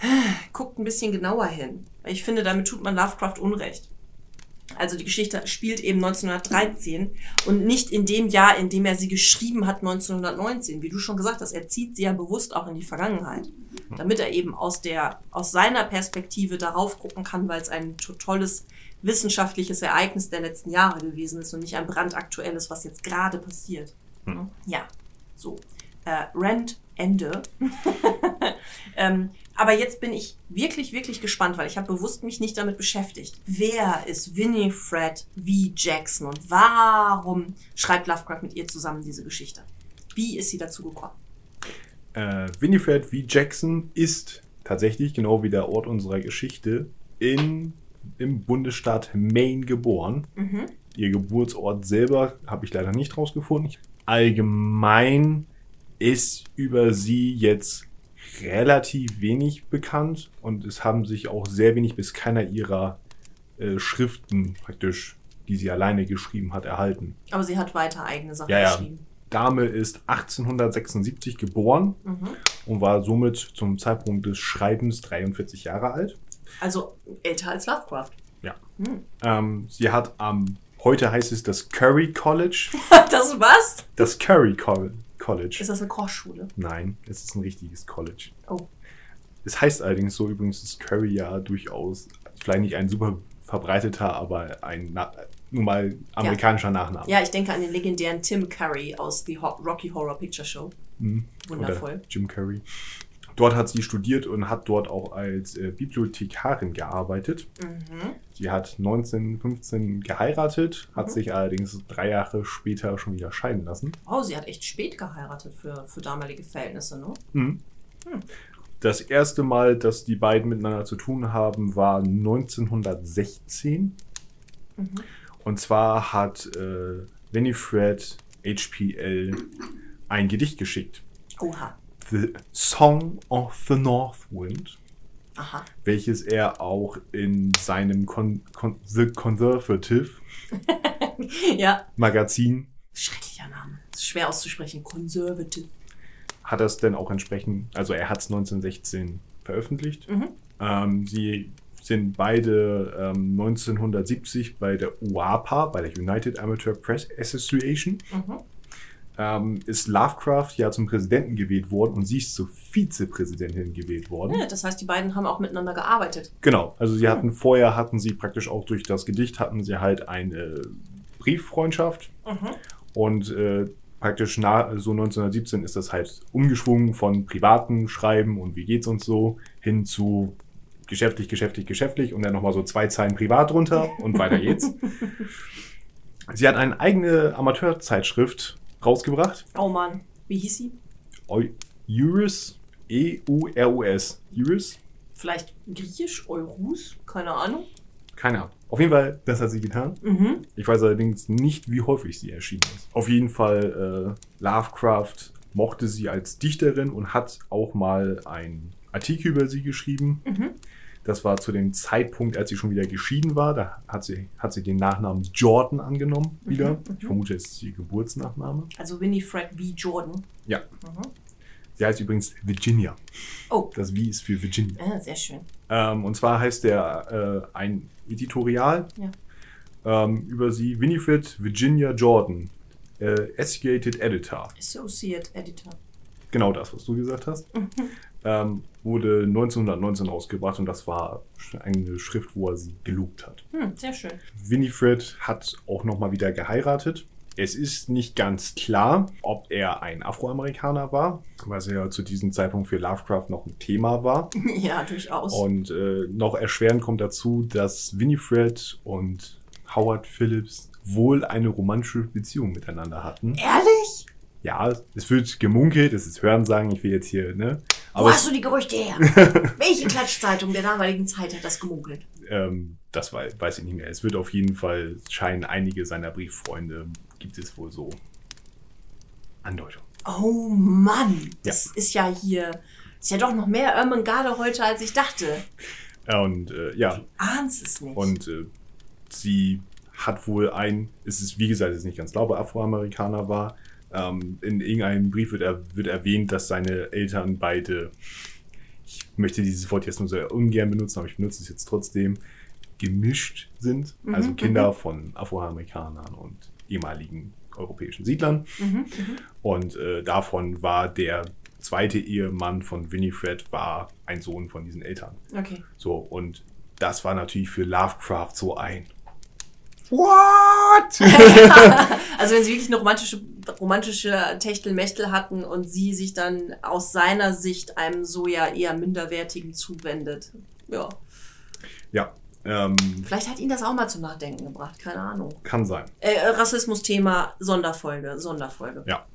guckt ein bisschen genauer hin. Ich finde, damit tut man Lovecraft Unrecht. Also die Geschichte spielt eben 1913 und nicht in dem Jahr, in dem er sie geschrieben hat, 1919. Wie du schon gesagt hast, er zieht sie ja bewusst auch in die Vergangenheit, damit er eben aus der, aus seiner Perspektive darauf gucken kann, weil es ein to- tolles wissenschaftliches Ereignis der letzten Jahre gewesen ist und nicht ein brandaktuelles, was jetzt gerade passiert. Ja, so. Äh, Rand Ende. ähm, aber jetzt bin ich wirklich, wirklich gespannt, weil ich habe bewusst mich nicht damit beschäftigt. Wer ist Winifred V. Jackson und warum schreibt Lovecraft mit ihr zusammen diese Geschichte? Wie ist sie dazu gekommen? Äh, Winifred V. Jackson ist tatsächlich, genau wie der Ort unserer Geschichte, in, im Bundesstaat Maine geboren. Mhm. Ihr Geburtsort selber habe ich leider nicht rausgefunden. Allgemein ist über sie jetzt relativ wenig bekannt und es haben sich auch sehr wenig bis keiner ihrer äh, Schriften praktisch, die sie alleine geschrieben hat, erhalten. Aber sie hat weiter eigene Sachen Ja, ja. geschrieben. Dame ist 1876 geboren Mhm. und war somit zum Zeitpunkt des Schreibens 43 Jahre alt. Also älter als Lovecraft. Ja. Hm. Ähm, sie hat am, heute heißt es das Curry College. Das was? Das Curry Col College. Ist das eine Kochschule? Nein, es ist ein richtiges College. Oh. Es heißt allerdings so, übrigens ist Curry ja durchaus, vielleicht nicht ein super verbreiteter, aber ein nun mal amerikanischer Nachname. Ja, ich denke an den legendären Tim Curry aus The Rocky Horror Picture Show. Mhm. Wundervoll. Oder Jim Curry. Dort hat sie studiert und hat dort auch als äh, Bibliothekarin gearbeitet. Mhm. Sie hat 1915 geheiratet, hat Mhm. sich allerdings drei Jahre später schon wieder scheiden lassen. Oh, sie hat echt spät geheiratet für, für damalige Verhältnisse, ne? Mhm. Hm. Das erste Mal, dass die beiden miteinander zu tun haben, war 1916. Mhm. Und zwar hat äh, Winifred HPL ein Gedicht geschickt. Oha. The Song of the North Wind, Aha. welches er auch in seinem Con Con The Conservative ja. Magazin Schrecklicher Name. Ist schwer auszusprechen. Conservative. hat das dann auch entsprechend, also er hat es 1916 veröffentlicht. Mhm. Ähm, sie sind beide ähm, 1970 bei der UAPA, bei der United Amateur Press Association, Mhm. Ähm, ist Lovecraft ja zum Präsidenten gewählt worden und sie ist zur Vizepräsidentin gewählt worden. Ja, das heißt, die beiden haben auch miteinander gearbeitet. Genau, also sie hatten vorher hatten sie praktisch auch durch das Gedicht hatten sie halt eine Brieffreundschaft Mhm. und äh, praktisch nach, so 1917 ist das halt umgeschwungen von privaten Schreiben und wie geht's uns so hin zu geschäftlich, geschäftlich, geschäftlich und dann nochmal so zwei Zeilen privat drunter und weiter geht's. Sie hat eine eigene Amateurzeitschrift rausgebracht. Oh Mann. Wie hieß sie? Eu- Eurus, E-U-R-U-S. Eurus? Vielleicht griechisch? Eurus? Keine Ahnung. Keine Ahnung. Auf jeden Fall, das hat sie getan. Mhm. Ich weiß allerdings nicht, wie häufig sie erschienen ist. Auf jeden Fall, äh, Lovecraft mochte sie als Dichterin und hat auch mal einen Artikel über sie geschrieben. Mhm. Das war zu dem Zeitpunkt, als sie schon wieder geschieden war. Da hat sie, hat sie den Nachnamen Jordan angenommen wieder. Mhm, Ich vermute, es ist ihr Geburtsnachname. Also Winifred V. Jordan. Ja. Mhm. Sie heißt übrigens Virginia. Oh. Das Wie ist für Virginia. Ah, sehr schön. Ähm, und zwar heißt der äh, ein Editorial Ja. ähm, über sie Winifred Virginia Jordan, äh, Associated Editor. Associate Editor. Genau das, was du gesagt hast. Mhm. Ähm, wurde 1919 rausgebracht und das war eine Schrift, wo er sie gelobt hat. Hm, sehr schön. Winifred hat auch nochmal wieder geheiratet. Es ist nicht ganz klar, ob er ein Afroamerikaner war, was ja zu diesem Zeitpunkt für Lovecraft noch ein Thema war. ja, durchaus. Und äh, noch erschwerend kommt dazu, dass Winifred und Howard Phillips wohl eine romantische Beziehung miteinander hatten. Ehrlich? Ja, es wird gemunkelt, es ist Hörensagen, ich will jetzt hier, ne? Wo Aber hast es, du die Gerüchte her? Welche Klatschzeitung der damaligen Zeit hat das gemunkelt? ähm, das wei- weiß ich nicht mehr. Es wird auf jeden Fall, scheinen einige seiner Brieffreunde, gibt es wohl so Andeutungen. Oh Mann, das ist ja hier, ist ja doch noch mehr Ermengarde heute, als ich dachte. Und äh, ja, Ahnst es nicht. Und äh, sie hat wohl ein, es ist wie gesagt, es ist nicht ganz klar, ob er Afroamerikaner war, Ähm, in irgendeinem Brief wird, er, wird erwähnt, dass seine Eltern beide, ich möchte dieses Wort jetzt nur sehr ungern benutzen, aber ich benutze es jetzt trotzdem, gemischt sind. Mhm, also Kinder von Afroamerikanern und ehemaligen europäischen Siedlern. Mhm, mhm. Und äh, davon war der zweite Ehemann von Winifred war ein Sohn von diesen Eltern. Okay. So, und das war natürlich für Lovecraft so ein What? Also wenn sie wirklich eine romantische, romantische Techtelmechtel hatten und sie sich dann aus seiner Sicht einem so ja eher minderwertigen zuwendet. Ja. ja, ähm, Vielleicht hat ihn das auch mal zum Nachdenken gebracht, keine Ahnung. kann sein. Äh, Rassismus-Thema, Sonderfolge, Sonderfolge. Ja.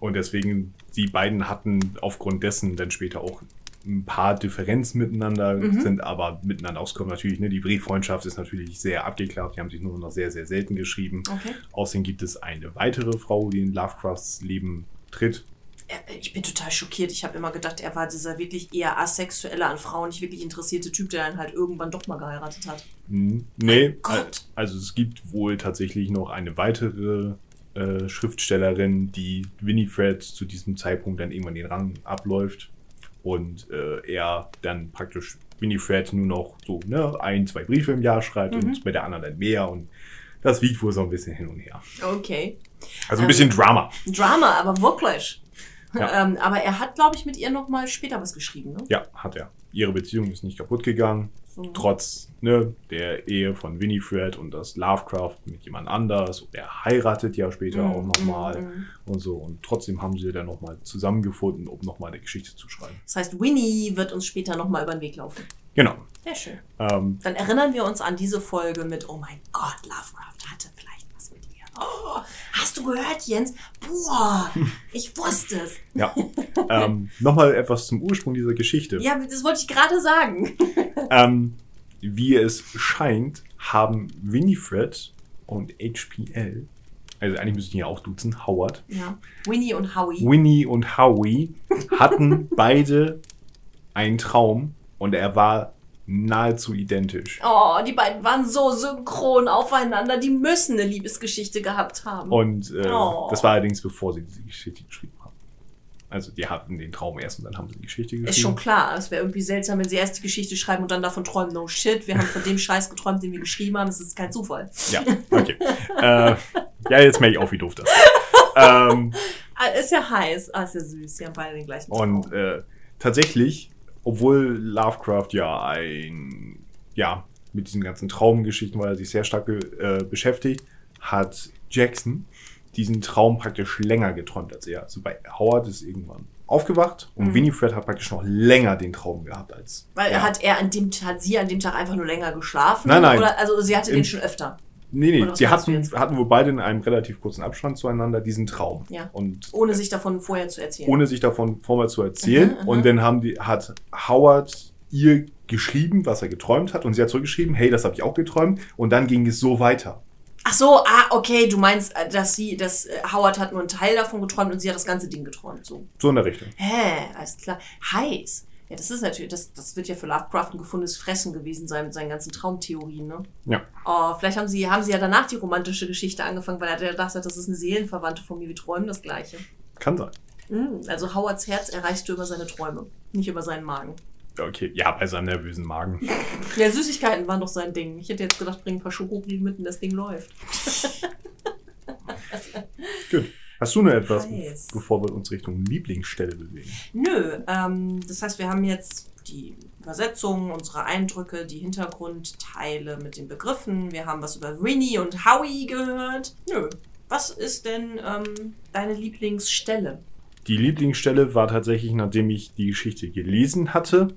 Und deswegen, die beiden hatten aufgrund dessen dann später auch ein paar Differenzen miteinander, Mhm. sind aber miteinander ausgekommen. Natürlich, ne, die Brieffreundschaft ist natürlich sehr abgeklappt. Die haben sich nur noch sehr, sehr selten geschrieben. Okay. Außerdem gibt es eine weitere Frau, die in Lovecrafts Leben tritt. Äh, Ich bin total schockiert. Ich habe immer gedacht, er war dieser wirklich eher asexuelle, an Frauen nicht wirklich interessierte Typ, der dann halt irgendwann doch mal geheiratet hat. Nee, Gott. also es gibt wohl tatsächlich noch eine weitere äh, Schriftstellerin, die Winifred zu diesem Zeitpunkt dann irgendwann den Rang abläuft und äh, er dann praktisch Winifred nur noch so ne, ein, zwei Briefe im Jahr schreibt Mhm. und bei der anderen dann mehr und das wiegt wohl so ein bisschen hin und her. Okay. Also ein bisschen Ähm, Drama. Drama, aber wirklich. Ja. Ähm, aber er hat, glaube ich, mit ihr noch mal später was geschrieben, ne? Ja, hat er. Ihre Beziehung ist nicht kaputt gegangen, Trotz ne, der Ehe von Winifred und das Lovecraft mit jemand anders. Und er heiratet ja später Mm, auch nochmal mm, mm. und so. Und trotzdem haben sie dann nochmal zusammengefunden, um nochmal eine Geschichte zu schreiben. Das heißt, Winnie wird uns später noch mal über den Weg laufen. Genau. Sehr schön. Ähm, Dann erinnern wir uns an diese Folge mit, oh mein Gott, Lovecraft hatte vielleicht. Oh, hast du gehört, Jens? Boah, ich wusste es. ja. ähm, nochmal etwas zum Ursprung dieser Geschichte. Ja, das wollte ich gerade sagen. Ähm, wie es scheint, haben Winifred und HPL, also eigentlich müsste ich ihn ja auch duzen, Howard, Ja. Winnie und Howie. Winnie und Howie hatten beide einen Traum und er war nahezu identisch. Oh, die beiden waren so synchron aufeinander. Die müssen eine Liebesgeschichte gehabt haben. Und äh, Oh. das war allerdings bevor sie diese Geschichte geschrieben haben. Also die hatten den Traum erst und dann haben sie die Geschichte geschrieben. Ist schon klar. Es wäre irgendwie seltsam, wenn sie erst die Geschichte schreiben und dann davon träumen. No shit, wir haben von dem Scheiß geträumt, den wir geschrieben haben. Das ist kein Zufall. Ja, okay. äh, ja, jetzt merke ich auch, wie doof das ist. ähm, Ah, Ist ja heiß. Ah, ist ja süß. Sie haben beide den gleichen Traum. und äh, tatsächlich, obwohl Lovecraft ja ein, ja, mit diesen ganzen Traumgeschichten, weil er sich sehr stark äh, beschäftigt, hat Jackson diesen Traum praktisch länger geträumt als er. Also bei Howard ist irgendwann aufgewacht und Mhm. Winifred hat praktisch noch länger den Traum gehabt als Weil er. hat er an dem hat sie an dem Tag einfach nur länger geschlafen? Nein, nein. Oder, also sie hatte Im- den schon öfter. Nee, nee, sie hatten, hatten wohl beide in einem relativ kurzen Abstand zueinander diesen Traum. Ja. Und Ohne sich davon vorher zu erzählen. ohne sich davon vorher zu erzählen. Mhm, mhm. und dann haben die, hat Howard ihr geschrieben, was er geträumt hat. Und sie hat zurückgeschrieben, hey, das habe ich auch geträumt. Und dann ging es so weiter. Ach so, ah, okay, du meinst, äh, dass sie, dass äh, Howard hat nur einen Teil davon geträumt und sie hat das ganze Ding geträumt. So. So in der Richtung. Hä, alles klar. Heiß. Ja, das ist natürlich, das, das wird ja für Lovecraft ein gefundenes Fressen gewesen sein mit seinen ganzen Traumtheorien, ne? Ja. Oh, vielleicht haben sie, haben sie ja danach die romantische Geschichte angefangen, weil er ja gedacht hat, das ist eine Seelenverwandte von mir, wir träumen das Gleiche. Kann sein. Mm, also Howards Herz erreichst du über seine Träume, nicht über seinen Magen. Okay, ja, bei seinem nervösen Magen. Ja, Süßigkeiten waren doch sein Ding. Ich hätte jetzt gedacht, bring ein paar Schokoriegel mit und das Ding läuft. Gut. Hast du noch etwas, Heiß. bevor wir uns Richtung Lieblingsstelle bewegen? Nö, ähm, das heißt, wir haben jetzt die Übersetzung, unsere Eindrücke, die Hintergrundteile mit den Begriffen. Wir haben was über Winnie und Howie gehört. Nö. Was ist denn ähm, deine Lieblingsstelle? Die Lieblingsstelle war tatsächlich, nachdem ich die Geschichte gelesen hatte,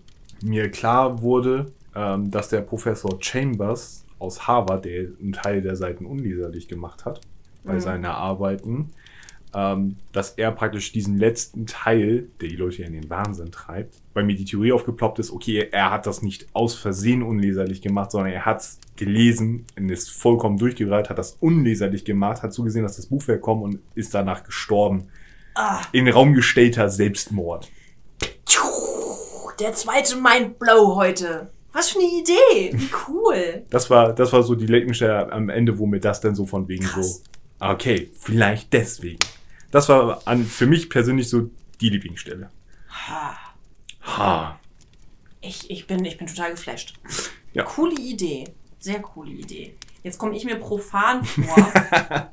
mir klar wurde, ähm, dass der Professor Chambers aus Harvard, der einen Teil der Seiten unleserlich gemacht hat bei Mhm. seinen Arbeiten, ähm, dass er praktisch diesen letzten Teil, der die Leute ja in den Wahnsinn treibt, weil mir die Theorie aufgeploppt ist, okay, er hat das nicht aus Versehen unleserlich gemacht, sondern er hat es gelesen und ist vollkommen durchgereiht, hat das unleserlich gemacht, hat zugesehen, dass das Buchwerk kommt und ist danach gestorben Ah, in Raum gestellter Selbstmord. der zweite Mindblow heute. Was für eine Idee. Wie cool. Das war, das war so die Leckenstelle am Ende, wo mir das dann so von wegen Krass. so, okay, vielleicht deswegen. Das war an, für mich persönlich so die Lieblingsstelle. Ha. Ha. Ich, ich, bin, ich bin total geflasht. Ja. Coole Idee. Sehr coole Idee. Jetzt komme ich mir profan vor,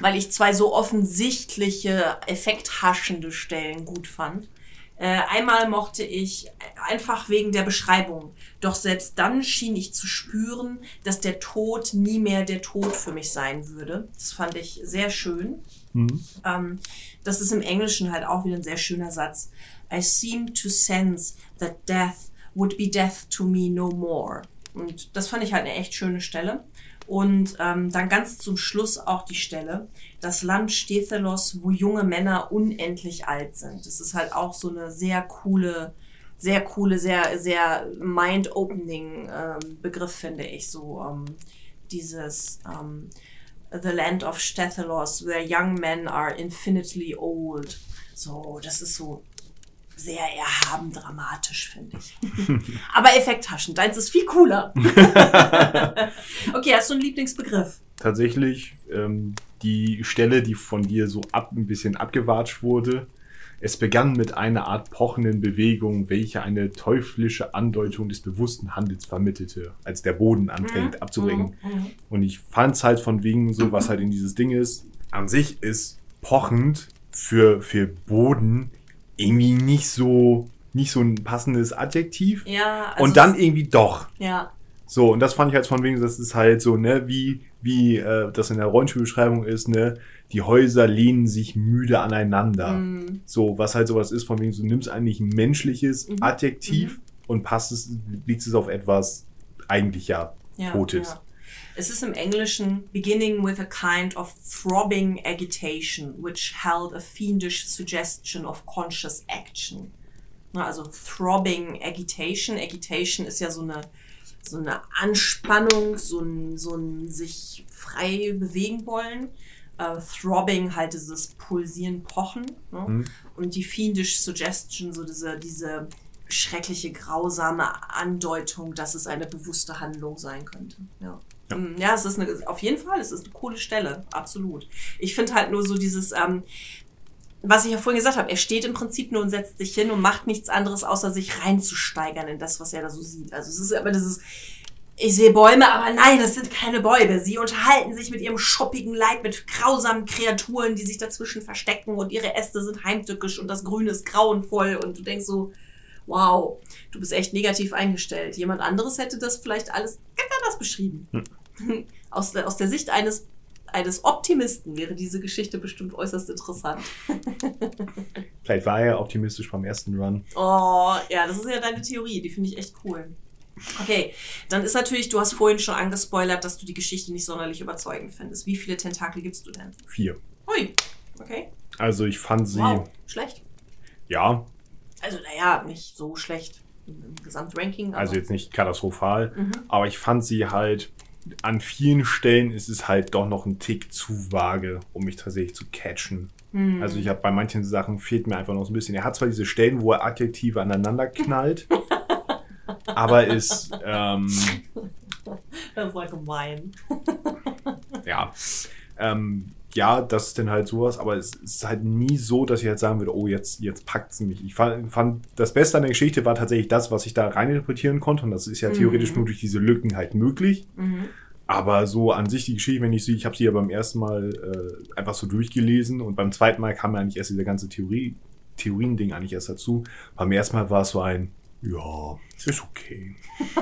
weil ich zwei so offensichtliche, effekthaschende Stellen gut fand. Äh, einmal mochte ich einfach wegen der Beschreibung. Doch selbst dann schien ich zu spüren, dass der Tod nie mehr der Tod für mich sein würde. Das fand ich sehr schön. Mhm. Ähm, das ist im Englischen halt auch wieder ein sehr schöner Satz. I seem to sense that death would be death to me no more. Und das fand ich halt eine echt schöne Stelle. Und ähm, dann ganz zum Schluss auch die Stelle, das Land Stethelos, wo junge Männer unendlich alt sind. Das ist halt auch so eine sehr coole, sehr coole, sehr, sehr mind-opening ähm, Begriff, finde ich. So ähm, dieses ähm, The Land of Stethelos, where young men are infinitely old. So, das ist so sehr erhaben dramatisch, finde ich. Aber effekthaschend. Deins ist viel cooler. okay, hast du einen Lieblingsbegriff? Tatsächlich ähm, die Stelle, die von dir so ab, ein bisschen abgewatscht wurde. Es begann mit einer Art pochenden Bewegung, welche eine teuflische Andeutung des bewussten Handels vermittelte, als der Boden anfängt abzubringen. Mhm. Und ich fand es halt von wegen so, was halt in dieses Ding ist. An sich ist pochend für, für Boden irgendwie nicht so, nicht so ein passendes Adjektiv. Ja, also und dann irgendwie doch. Ja, So, und das fand ich halt von wegen, das ist halt so, ne, wie, wie äh, das in der Rollenspielbeschreibung ist, ne, die Häuser lehnen sich müde aneinander. mm, So, was halt sowas ist, von wegen, du nimmst eigentlich ein menschliches Mhm. Adjektiv und passt es, legst es auf etwas eigentlich ja ja, Totes. ja. Es ist im Englischen beginning with a kind of throbbing agitation, which held a fiendish suggestion of conscious action. Na, also throbbing agitation. Agitation ist ja so eine, so eine Anspannung, so ein, so ein sich frei bewegen wollen. Äh, throbbing halt dieses Pulsieren, Pochen. Ne? Mhm. Und die fiendish suggestion, so diese, diese schreckliche, grausame Andeutung, dass es eine bewusste Handlung sein könnte. Ja. Ja. Mm, Ja, es ist eine, auf jeden Fall, es ist eine coole Stelle, absolut. Ich finde halt nur so dieses, ähm, was ich ja vorhin gesagt habe, er steht im Prinzip nur und setzt sich hin und macht nichts anderes, außer sich reinzusteigern in das, was er da so sieht. Also es ist aber dieses, ich sehe Bäume, aber nein, das sind keine Bäume. Sie unterhalten sich mit ihrem schuppigen Leib mit grausamen Kreaturen, die sich dazwischen verstecken und ihre Äste sind heimtückisch und das Grün ist grauenvoll und du denkst so, wow, du bist echt negativ eingestellt. Jemand anderes hätte das vielleicht alles ganz anders beschrieben. Aus, der, aus der Sicht eines, eines Optimisten wäre diese Geschichte bestimmt äußerst interessant. Vielleicht war er optimistisch beim ersten Run. Oh, ja, das ist ja deine Theorie, die finde ich echt cool. Okay, dann ist natürlich, du hast vorhin schon angespoilert, dass du die Geschichte nicht sonderlich überzeugend findest. Wie viele Tentakel gibst du denn? Vier. Hui, okay. Also ich fand sie, Wow, schlecht. ja, Also, naja, nicht so schlecht im Gesamtranking. also jetzt nicht katastrophal, Mhm. aber ich fand sie halt, an vielen Stellen ist es halt doch noch ein Tick zu vage, um mich tatsächlich zu catchen. Hm. Also ich habe bei manchen Sachen fehlt mir einfach noch so ein bisschen. Er hat zwar diese Stellen, wo er Adjektive aneinander knallt, aber ist, ähm, Das war gemein. ja, ähm, ja, das ist dann halt sowas, aber es ist halt nie so, dass ich halt sagen würde, oh, jetzt, jetzt packt es mich. Ich fand, fand, das Beste an der Geschichte war tatsächlich das, was ich da reininterpretieren konnte und das ist ja Mhm. theoretisch nur durch diese Lücken halt möglich. Mhm. Aber so an sich die Geschichte, wenn ich sie, ich habe sie ja beim ersten Mal äh, einfach so durchgelesen und beim zweiten Mal kam ja eigentlich erst diese ganze Theorie, Theorien-Ding eigentlich erst dazu. Beim ersten Mal war es so ein, ja, es ist okay.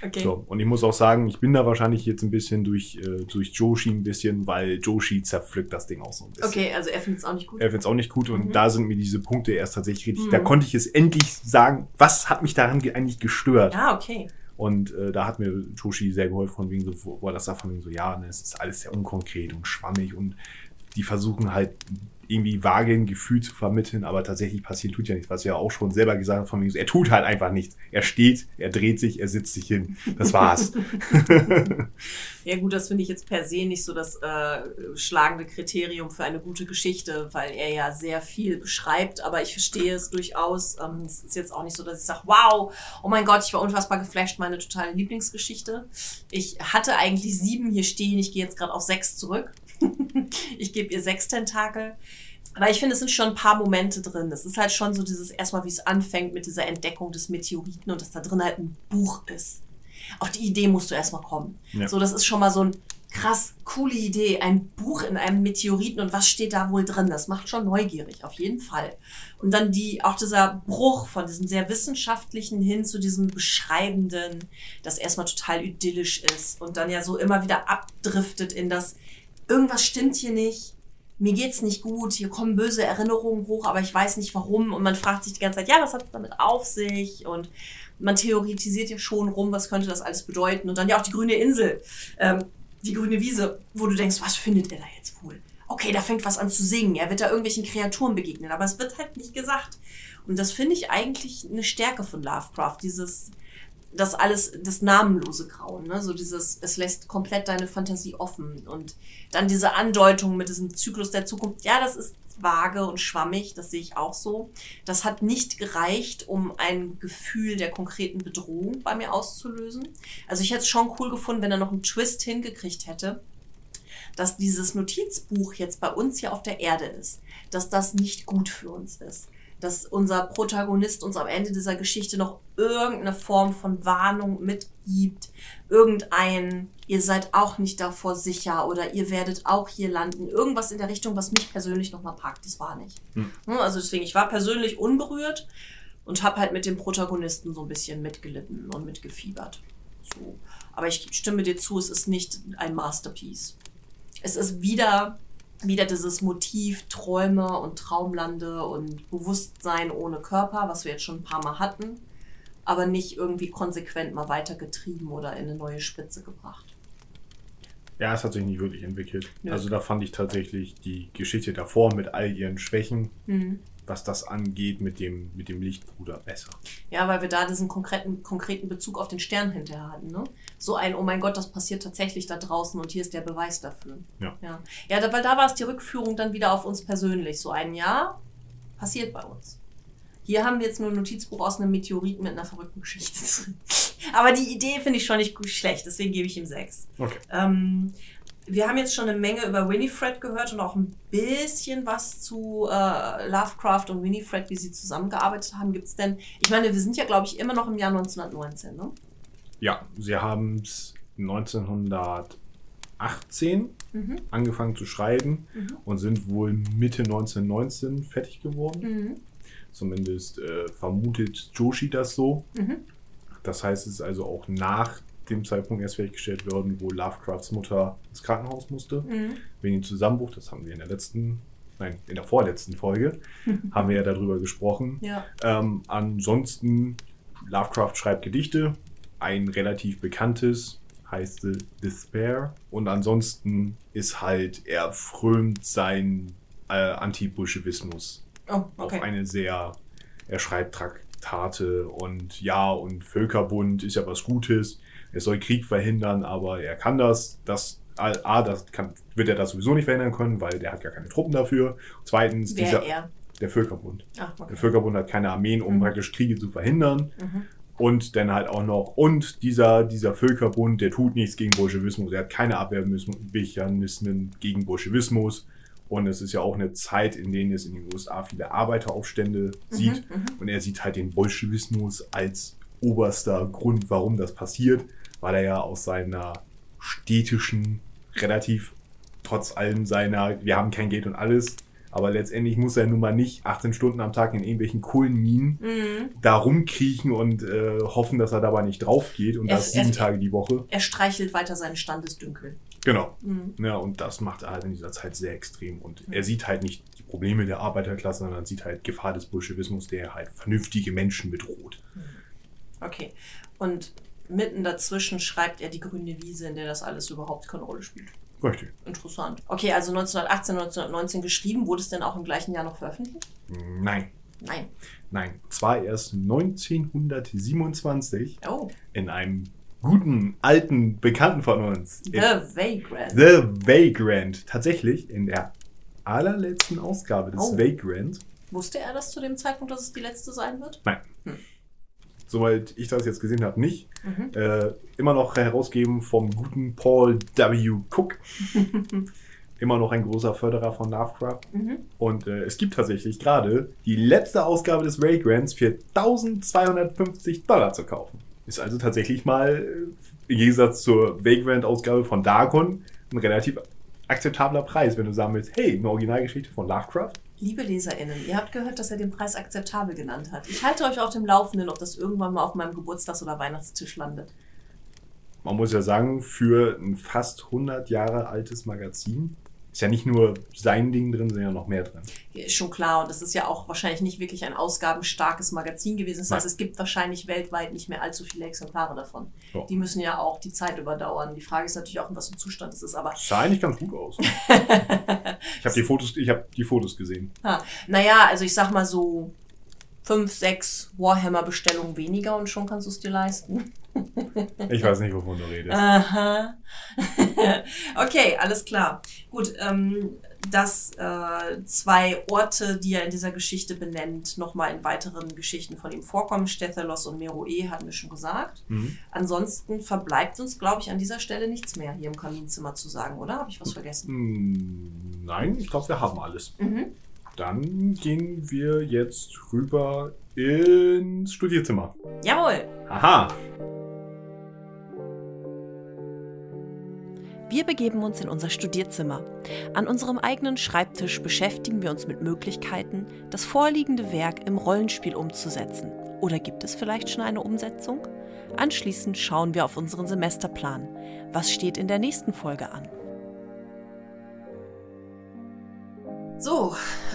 Okay. So, und ich muss auch sagen, ich bin da wahrscheinlich jetzt ein bisschen durch, äh, durch Joshi ein bisschen, weil Joshi zerpflückt das Ding auch so ein bisschen. Okay, also er findet es auch nicht gut. Er findet es auch nicht gut und Mhm. da sind mir diese Punkte erst tatsächlich richtig. Mhm. Da konnte ich es endlich sagen, was hat mich daran ge- eigentlich gestört? Ah, okay. Und äh, da hat mir Joshi sehr geholfen, von wegen so, wo er das sagt, von wegen so, ja, ne, es ist alles sehr unkonkret und schwammig und die versuchen halt irgendwie vage ein Gefühl zu vermitteln, aber tatsächlich passiert tut ja nichts, was er auch schon selber gesagt hat, von so, er tut halt einfach nichts. Er steht, er dreht sich, er sitzt sich hin. Das war's. Ja gut, das finde ich jetzt per se nicht so das äh, schlagende Kriterium für eine gute Geschichte, weil er ja sehr viel beschreibt, aber ich verstehe es durchaus. Ähm, es ist jetzt auch nicht so, dass ich sage, wow, oh mein Gott, ich war unfassbar geflasht, meine totale Lieblingsgeschichte. Ich hatte eigentlich sieben hier stehen, ich gehe jetzt gerade auf sechs zurück. ich gebe ihr sechs Tentakel. Weil ich finde, es sind schon ein paar Momente drin. Es ist halt schon so dieses erstmal, wie es anfängt mit dieser Entdeckung des Meteoriten und dass da drin halt ein Buch ist. Auf die Idee musst du erstmal kommen. Ja. So, das ist schon mal so ein krass coole Idee. Ein Buch in einem Meteoriten und was steht da wohl drin? Das macht schon neugierig, auf jeden Fall. Und dann die, auch dieser Bruch von diesem sehr wissenschaftlichen hin zu diesem beschreibenden, das erstmal total idyllisch ist und dann ja so immer wieder abdriftet in das, irgendwas stimmt hier nicht. Mir geht's nicht gut, hier kommen böse Erinnerungen hoch, aber ich weiß nicht warum. Und man fragt sich die ganze Zeit, ja, was hat's damit auf sich? Und man theoretisiert ja schon rum, was könnte das alles bedeuten. Und dann ja auch die grüne Insel, ähm, die grüne Wiese, wo du denkst, was findet er da jetzt wohl? Okay, da fängt was an zu singen. Er wird da irgendwelchen Kreaturen begegnen, aber es wird halt nicht gesagt. Und das finde ich eigentlich eine Stärke von Lovecraft, dieses, das alles, das namenlose Grauen, ne? So dieses, es lässt komplett deine Fantasie offen. Und dann diese Andeutung mit diesem Zyklus der Zukunft, ja, das ist vage und schwammig, das sehe ich auch so. Das hat nicht gereicht, um ein Gefühl der konkreten Bedrohung bei mir auszulösen. Also ich hätte es schon cool gefunden, wenn er noch einen Twist hingekriegt hätte, dass dieses Notizbuch jetzt bei uns hier auf der Erde ist, dass das nicht gut für uns ist. Dass unser Protagonist uns am Ende dieser Geschichte noch irgendeine Form von Warnung mitgibt. Irgendein, ihr seid auch nicht davor sicher oder ihr werdet auch hier landen. Irgendwas in der Richtung, was mich persönlich nochmal packt. Das war nicht. Hm. Also deswegen, ich war persönlich unberührt und habe halt mit dem Protagonisten so ein bisschen mitgelitten und mitgefiebert. So. Aber ich stimme dir zu, es ist nicht ein Masterpiece. Es ist wieder, wieder dieses Motiv Träume und Traumlande und Bewusstsein ohne Körper, was wir jetzt schon ein paar Mal hatten, aber nicht irgendwie konsequent mal weitergetrieben oder in eine neue Spitze gebracht. Ja, es hat sich nicht wirklich entwickelt. Nö. Also da fand ich tatsächlich die Geschichte davor mit all ihren Schwächen, Mhm. was das angeht, mit dem, mit dem Lichtbruder besser. Ja, weil wir da diesen konkreten, konkreten Bezug auf den Stern hinterher hatten. Ne? So ein, oh mein Gott, das passiert tatsächlich da draußen und hier ist der Beweis dafür. Ja. Ja, ja da, weil da war es die Rückführung dann wieder auf uns persönlich. So ein Ja, passiert bei uns. Hier haben wir jetzt nur ein Notizbuch aus einem Meteoriten mit einer verrückten Geschichte drin. Aber die Idee finde ich schon nicht gut schlecht, deswegen gebe ich ihm sechs. Okay. Ähm, wir haben jetzt schon eine Menge über Winifred gehört und auch ein bisschen was zu äh, Lovecraft und Winifred, wie sie zusammengearbeitet haben. Gibt es denn, ich meine, wir sind ja, glaube ich, immer noch im Jahr 1919, ne? Ja, sie haben es 1918 Mhm. angefangen zu schreiben Mhm. und sind wohl Mitte 1919 fertig geworden. Mhm. Zumindest äh, vermutet Joshi das so. Mhm. Das heißt, es ist also auch nach dem Zeitpunkt erst fertiggestellt worden, wo Lovecrafts Mutter ins Krankenhaus musste. Mhm. Wegen dem Zusammenbruch, das haben wir in der letzten, nein, in der vorletzten Folge, haben wir ja darüber gesprochen. Ja. Ähm, ansonsten, Lovecraft schreibt Gedichte. Ein relativ bekanntes heißt The Despair. Und ansonsten ist halt, er frömt sein äh, Anti-Bolschewismus Oh, auf okay. eine sehr, er schreibt Traktate und ja, und Völkerbund ist ja was Gutes. Er soll Krieg verhindern, aber er kann das. Das A, das kann, wird er das sowieso nicht verhindern können, weil der hat gar keine Truppen dafür. Zweitens, Wer dieser, er? der Völkerbund. Ah, Der okay. Völkerbund hat keine Armeen, um Mhm. praktisch Kriege zu verhindern. Mhm. Und dann halt auch noch, und dieser, dieser Völkerbund, der tut nichts gegen Bolschewismus. Er hat keine Abwehrmechanismen gegen Bolschewismus. Und es ist ja auch eine Zeit, in der es in den USA viele Arbeiteraufstände sieht. Mhm. Mhm. Und er sieht halt den Bolschewismus als oberster Grund, warum das passiert, weil er ja aus seiner städtischen, relativ trotz allem seiner, wir haben kein Geld und alles, aber letztendlich muss er nun mal nicht 18 Stunden am Tag in irgendwelchen Kohlenminen Mhm. da rumkriechen und äh, hoffen, dass er dabei nicht drauf geht und Er- das sieben Tage die Woche. Er streichelt weiter seinen Standesdünkel. Genau. Mhm. Ja, und das macht er halt in dieser Zeit sehr extrem. Und Mhm. er sieht halt nicht die Probleme der Arbeiterklasse, sondern sieht halt Gefahr des Bolschewismus, der halt vernünftige Menschen bedroht. Okay. Und mitten dazwischen schreibt er die grüne Wiese, in der das alles überhaupt keine Rolle spielt. Richtig. Interessant. Okay, also 1918, 1919 geschrieben. Wurde es denn auch im gleichen Jahr noch veröffentlicht? Nein, Nein. nein. Zwar erst 1927 Oh, in einem guten, alten Bekannten von uns. The Vagrant. The Vagrant. Tatsächlich in der allerletzten Ausgabe des Oh. Vagrant. Wusste er das zu dem Zeitpunkt, dass es die letzte sein wird? Nein. Hm. Soweit ich das jetzt gesehen habe, nicht. Mhm. Äh, immer noch herausgeben vom guten Paul W. Cook. immer noch ein großer Förderer von Lovecraft. Mhm. Und äh, es gibt tatsächlich gerade die letzte Ausgabe des Raygrants für 1250 Dollar zu kaufen. Ist also tatsächlich mal äh, im Gegensatz zur Vagrant-Ausgabe von Darkon ein relativ akzeptabler Preis, wenn du sagen willst, hey, eine Originalgeschichte von Lovecraft. Liebe LeserInnen, ihr habt gehört, dass er den Preis akzeptabel genannt hat. Ich halte euch auf dem Laufenden, ob das irgendwann mal auf meinem Geburtstags- oder Weihnachtstisch landet. Man muss ja sagen, für ein fast 100 Jahre altes Magazin ist ja nicht nur sein Ding drin, sondern ja noch mehr drin. Ist schon klar. Und das ist ja auch wahrscheinlich nicht wirklich ein ausgabenstarkes Magazin gewesen. Das heißt, Nein. es gibt wahrscheinlich weltweit nicht mehr allzu viele Exemplare davon. Ja. Die müssen ja auch die Zeit überdauern. Die Frage ist natürlich auch, in was für Zustand es ist. Aber Sah eigentlich ganz gut aus. Ich habe die Fotos, ich habe die Fotos gesehen. naja, also ich sag mal so fünf, sechs Warhammer-Bestellungen weniger und schon kannst du es dir leisten. Ich weiß nicht, wovon du redest. Aha. okay, alles klar. Gut, ähm, dass äh, zwei Orte, die er in dieser Geschichte benennt, nochmal in weiteren Geschichten von ihm vorkommen. Stethalos und Meroe hatten wir schon gesagt. Mhm. Ansonsten verbleibt uns, glaube ich, an dieser Stelle nichts mehr hier im Kaminzimmer zu sagen, oder? Habe ich was vergessen? Hm, Nein, ich glaube, wir haben alles. Mhm. Dann gehen wir jetzt rüber ins Studierzimmer. Jawohl. Aha. Wir begeben uns in unser Studierzimmer. An unserem eigenen Schreibtisch beschäftigen wir uns mit Möglichkeiten, das vorliegende Werk im Rollenspiel umzusetzen. Oder gibt es vielleicht schon eine Umsetzung? Anschließend schauen wir auf unseren Semesterplan. Was steht in der nächsten Folge an? So,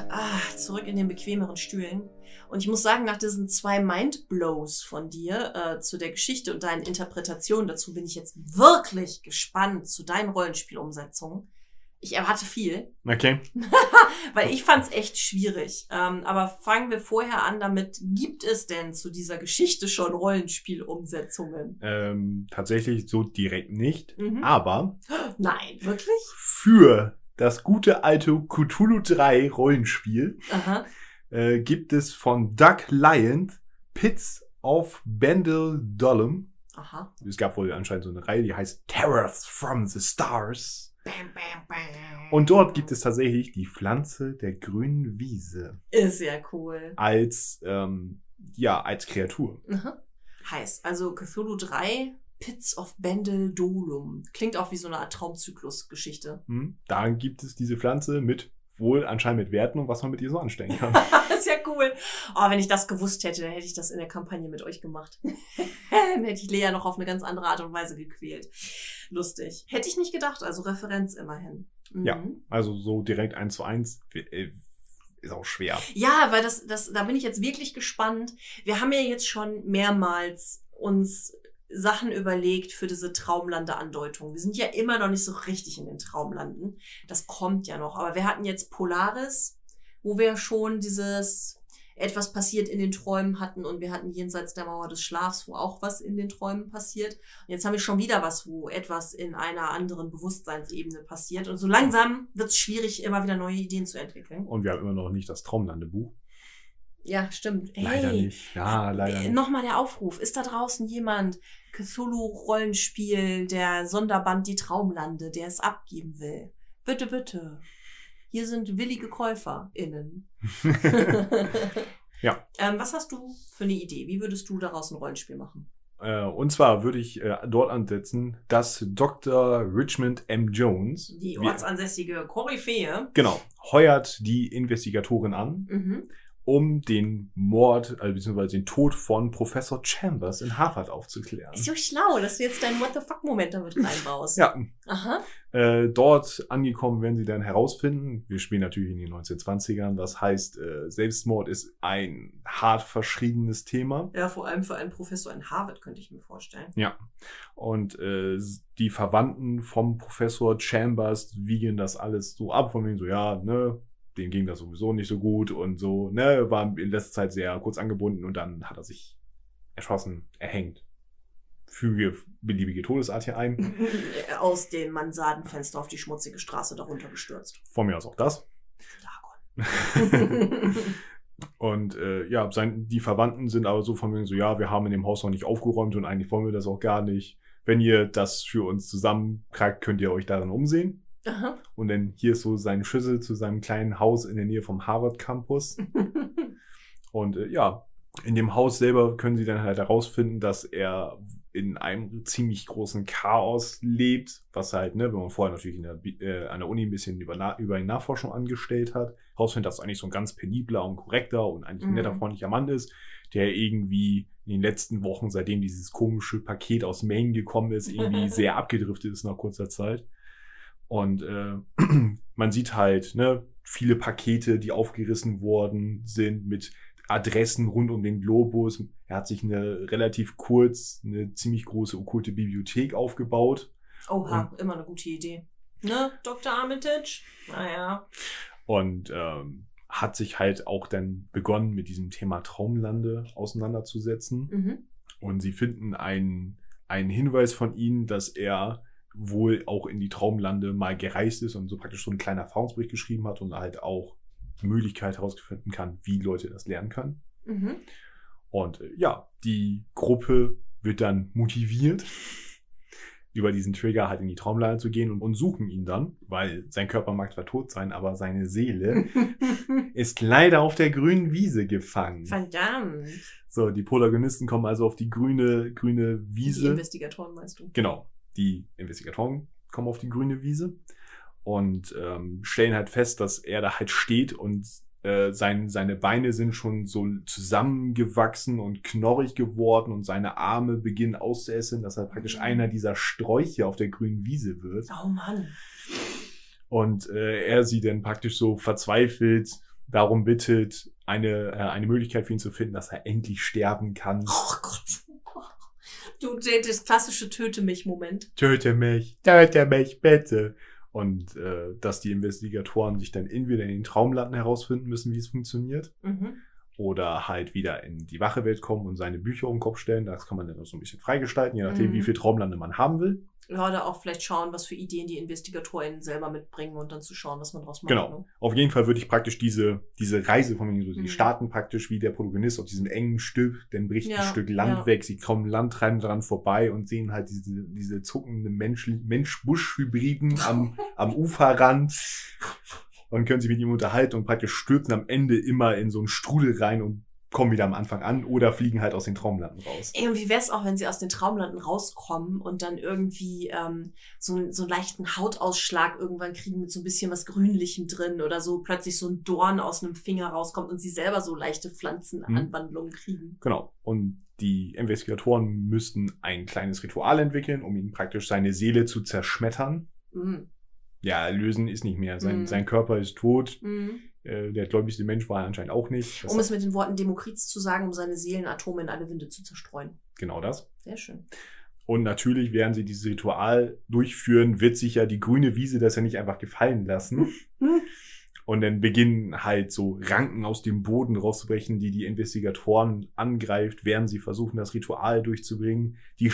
ah, zurück in den bequemeren Stühlen. Und ich muss sagen, nach diesen zwei Mindblows von dir äh, zu der Geschichte und deinen Interpretationen dazu bin ich jetzt wirklich gespannt zu deinen Rollenspielumsetzungen. Ich erwarte viel, Okay. weil ich fand's echt schwierig. Ähm, aber fangen wir vorher an damit, gibt es denn zu dieser Geschichte schon Rollenspielumsetzungen? Ähm, tatsächlich so direkt nicht. Mhm. Aber Nein, wirklich? für das gute alte Cthulhu 3 Rollenspiel Aha. äh, gibt es von Doug Lyons Pits of Bendel Dollum. Aha. Es gab wohl anscheinend so eine Reihe, die heißt Terrors from the Stars. Bam, bam, bam. Und dort gibt es tatsächlich die Pflanze der grünen Wiese Ist ja cool. als, ähm, ja, als Kreatur. Aha. Heißt, also Cthulhu 3, Pits of Bendel Dolum. Klingt auch wie so eine Art Traumzyklus-Geschichte. Hm? Da gibt es diese Pflanze mit wohl anscheinend mit Werten und was man mit ihr so anstellen kann. ist ja cool. Oh, wenn ich das gewusst hätte, dann hätte ich das in der Kampagne mit euch gemacht. dann hätte ich Lea noch auf eine ganz andere Art und Weise gequält. Lustig. Hätte ich nicht gedacht, also Referenz immerhin. Mhm. Ja. Also so direkt eins zu eins äh, ist auch schwer. Ja, weil das, das, da bin ich jetzt wirklich gespannt. Wir haben ja jetzt schon mehrmals uns Sachen überlegt für diese Traumlande-Andeutung. Wir sind ja immer noch nicht so richtig in den Traumlanden. Das kommt ja noch. Aber wir hatten jetzt Polaris, wo wir schon dieses etwas passiert in den Träumen hatten und wir hatten jenseits der Mauer des Schlafs, wo auch was in den Träumen passiert. Und jetzt haben wir schon wieder was, wo etwas in einer anderen Bewusstseinsebene passiert. Und so langsam wird es schwierig, immer wieder neue Ideen zu entwickeln. Und wir haben immer noch nicht das Traumlandebuch. Ja, stimmt. Hey, Leider nicht. Ja, leider äh, nicht. Nochmal der Aufruf. Ist da draußen jemand, Cthulhu-Rollenspiel, der Sonderband Die Traumlande, der es abgeben will? Bitte, bitte. Hier sind willige KäuferInnen. Ja. Ähm, was hast du für eine Idee? Wie würdest du daraus ein Rollenspiel machen? Äh, und zwar würde ich äh, dort ansetzen, dass Dr. Richmond M. Jones, Die ortsansässige Koryphäe. genau, heuert die Investigatorin an, Mhm. Um den Mord, also beziehungsweise den Tod von Professor Chambers in Harvard aufzuklären. Ist so schlau, dass du jetzt deinen What the fuck-Moment damit reinbaust. Ja, Aha. äh, dort angekommen werden sie dann herausfinden, wir spielen natürlich in den 1920ern, das heißt, äh, Selbstmord ist ein hart verschriebenes Thema. Ja, vor allem für einen Professor in Harvard könnte ich mir vorstellen. Ja. Und äh, die Verwandten vom Professor Chambers wiegen das alles so ab, von wegen so, ja, ne, dem ging das sowieso nicht so gut und so, ne, war in letzter Zeit sehr kurz angebunden und dann hat er sich erschossen, erhängt. Füge beliebige Todesart hier ein. Aus dem Mansardenfenster auf die schmutzige Straße darunter gestürzt. Von mir aus auch das. Dagon. Und äh, ja, sein, die Verwandten sind aber so von wegen so, ja, wir haben in dem Haus noch nicht aufgeräumt und eigentlich wollen wir das auch gar nicht. Wenn ihr das für uns zusammenkriegt, könnt ihr euch darin umsehen. Aha. Und dann hier ist so sein Schlüssel zu seinem kleinen Haus in der Nähe vom Harvard Campus. Und äh, ja, in dem Haus selber können sie dann halt herausfinden, dass er in einem ziemlich großen Chaos lebt, was halt, ne, wenn man vorher natürlich in der, äh, an der Uni ein bisschen über, Na über die Nachforschung angestellt hat, herausfindet, dass er eigentlich so ein ganz penibler und korrekter und eigentlich ein Mhm. netter, freundlicher Mann ist, der irgendwie in den letzten Wochen, seitdem dieses komische Paket aus Maine gekommen ist, irgendwie sehr abgedriftet ist nach kurzer Zeit. Und äh, man sieht halt, ne, viele Pakete, die aufgerissen worden sind mit Adressen rund um den Globus. Er hat sich eine relativ kurz, eine ziemlich große okkulte Bibliothek aufgebaut. Oha, immer eine gute Idee. Ne, Dr. Armitage? Naja. und ähm, hat sich halt auch dann begonnen, mit diesem Thema Traumlande auseinanderzusetzen. Mhm. Und sie finden einen, einen Hinweis von ihnen, dass er wohl auch in die Traumlande mal gereist ist und so praktisch so einen kleinen Erfahrungsbericht geschrieben hat und halt auch die Möglichkeit herausfinden kann, wie Leute das lernen können. Mhm. Und äh, ja, die Gruppe wird dann motiviert, über diesen Trigger halt in die Traumlande zu gehen und, und suchen ihn dann, weil sein Körper mag zwar tot sein, aber seine Seele ist leider auf der grünen Wiese gefangen. Verdammt. So, die Protagonisten kommen also auf die grüne, grüne Die Wiese. Investigatoren meinst du? Genau, die Investigatoren kommen auf die grüne Wiese und ähm, stellen halt fest, dass er da halt steht und äh, sein, seine Beine sind schon so zusammengewachsen und knorrig geworden und seine Arme beginnen auszuessen, dass er praktisch einer dieser Sträuche auf der grünen Wiese wird. Oh Mann. Und äh, er sie dann praktisch so verzweifelt darum bittet, eine, äh, eine Möglichkeit für ihn zu finden, dass er endlich sterben kann. Oh Gott. Du, das klassische Töte mich-Moment. töte mich, töte mich bitte. Und äh, dass die Investigatoren sich dann entweder in den Traumlanden herausfinden müssen, wie es funktioniert, Mhm. oder halt wieder in die Wachewelt kommen und seine Bücher um den Kopf stellen. Das kann man dann auch so ein bisschen freigestalten, je nachdem, Mhm. wie viel Traumlande man haben will. Ja, oder auch vielleicht schauen, was für Ideen die InvestigatorInnen selber mitbringen und dann zu schauen, was man draus macht. Genau. Ne? Auf jeden Fall würde ich praktisch diese, diese Reise von mir, so, Mhm. die starten praktisch wie der Protagonist auf diesem engen Stück, dann bricht Ja, ein Stück Land ja. weg, sie kommen Landtreiben dran vorbei und sehen halt diese, diese zuckenden Mensch, Mensch-Busch-Hybriden am, am Uferrand und können sich mit ihm unterhalten und praktisch stürzen am Ende immer in so einen Strudel rein und kommen wieder am Anfang an oder fliegen halt aus den Traumlanden raus. Ey, und wie wär's auch, wenn sie aus den Traumlanden rauskommen und dann irgendwie ähm, so, einen- so einen leichten Hautausschlag irgendwann kriegen mit so ein bisschen was Grünlichem drin oder so plötzlich so ein Dorn aus einem Finger rauskommt und sie selber so leichte Pflanzenanwandlungen kriegen. Genau. Und die Investigatoren müssten ein kleines Ritual entwickeln, um ihn praktisch seine Seele zu zerschmettern. Mhm. Ja, lösen ist nicht mehr. Sein, Mhm. sein Körper ist tot. Mhm. Äh, der gläubigste Mensch war er anscheinend auch nicht. Das Um es mit den Worten Demokrits zu sagen, um seine Seelenatome in alle Winde zu zerstreuen. genau das. Sehr schön. Und natürlich, während sie dieses Ritual durchführen, wird sich ja die grüne Wiese das ja nicht einfach gefallen lassen. Und dann beginnen halt so Ranken aus dem Boden rauszubrechen, die die Investigatoren angreift, während sie versuchen, das Ritual durchzubringen. Die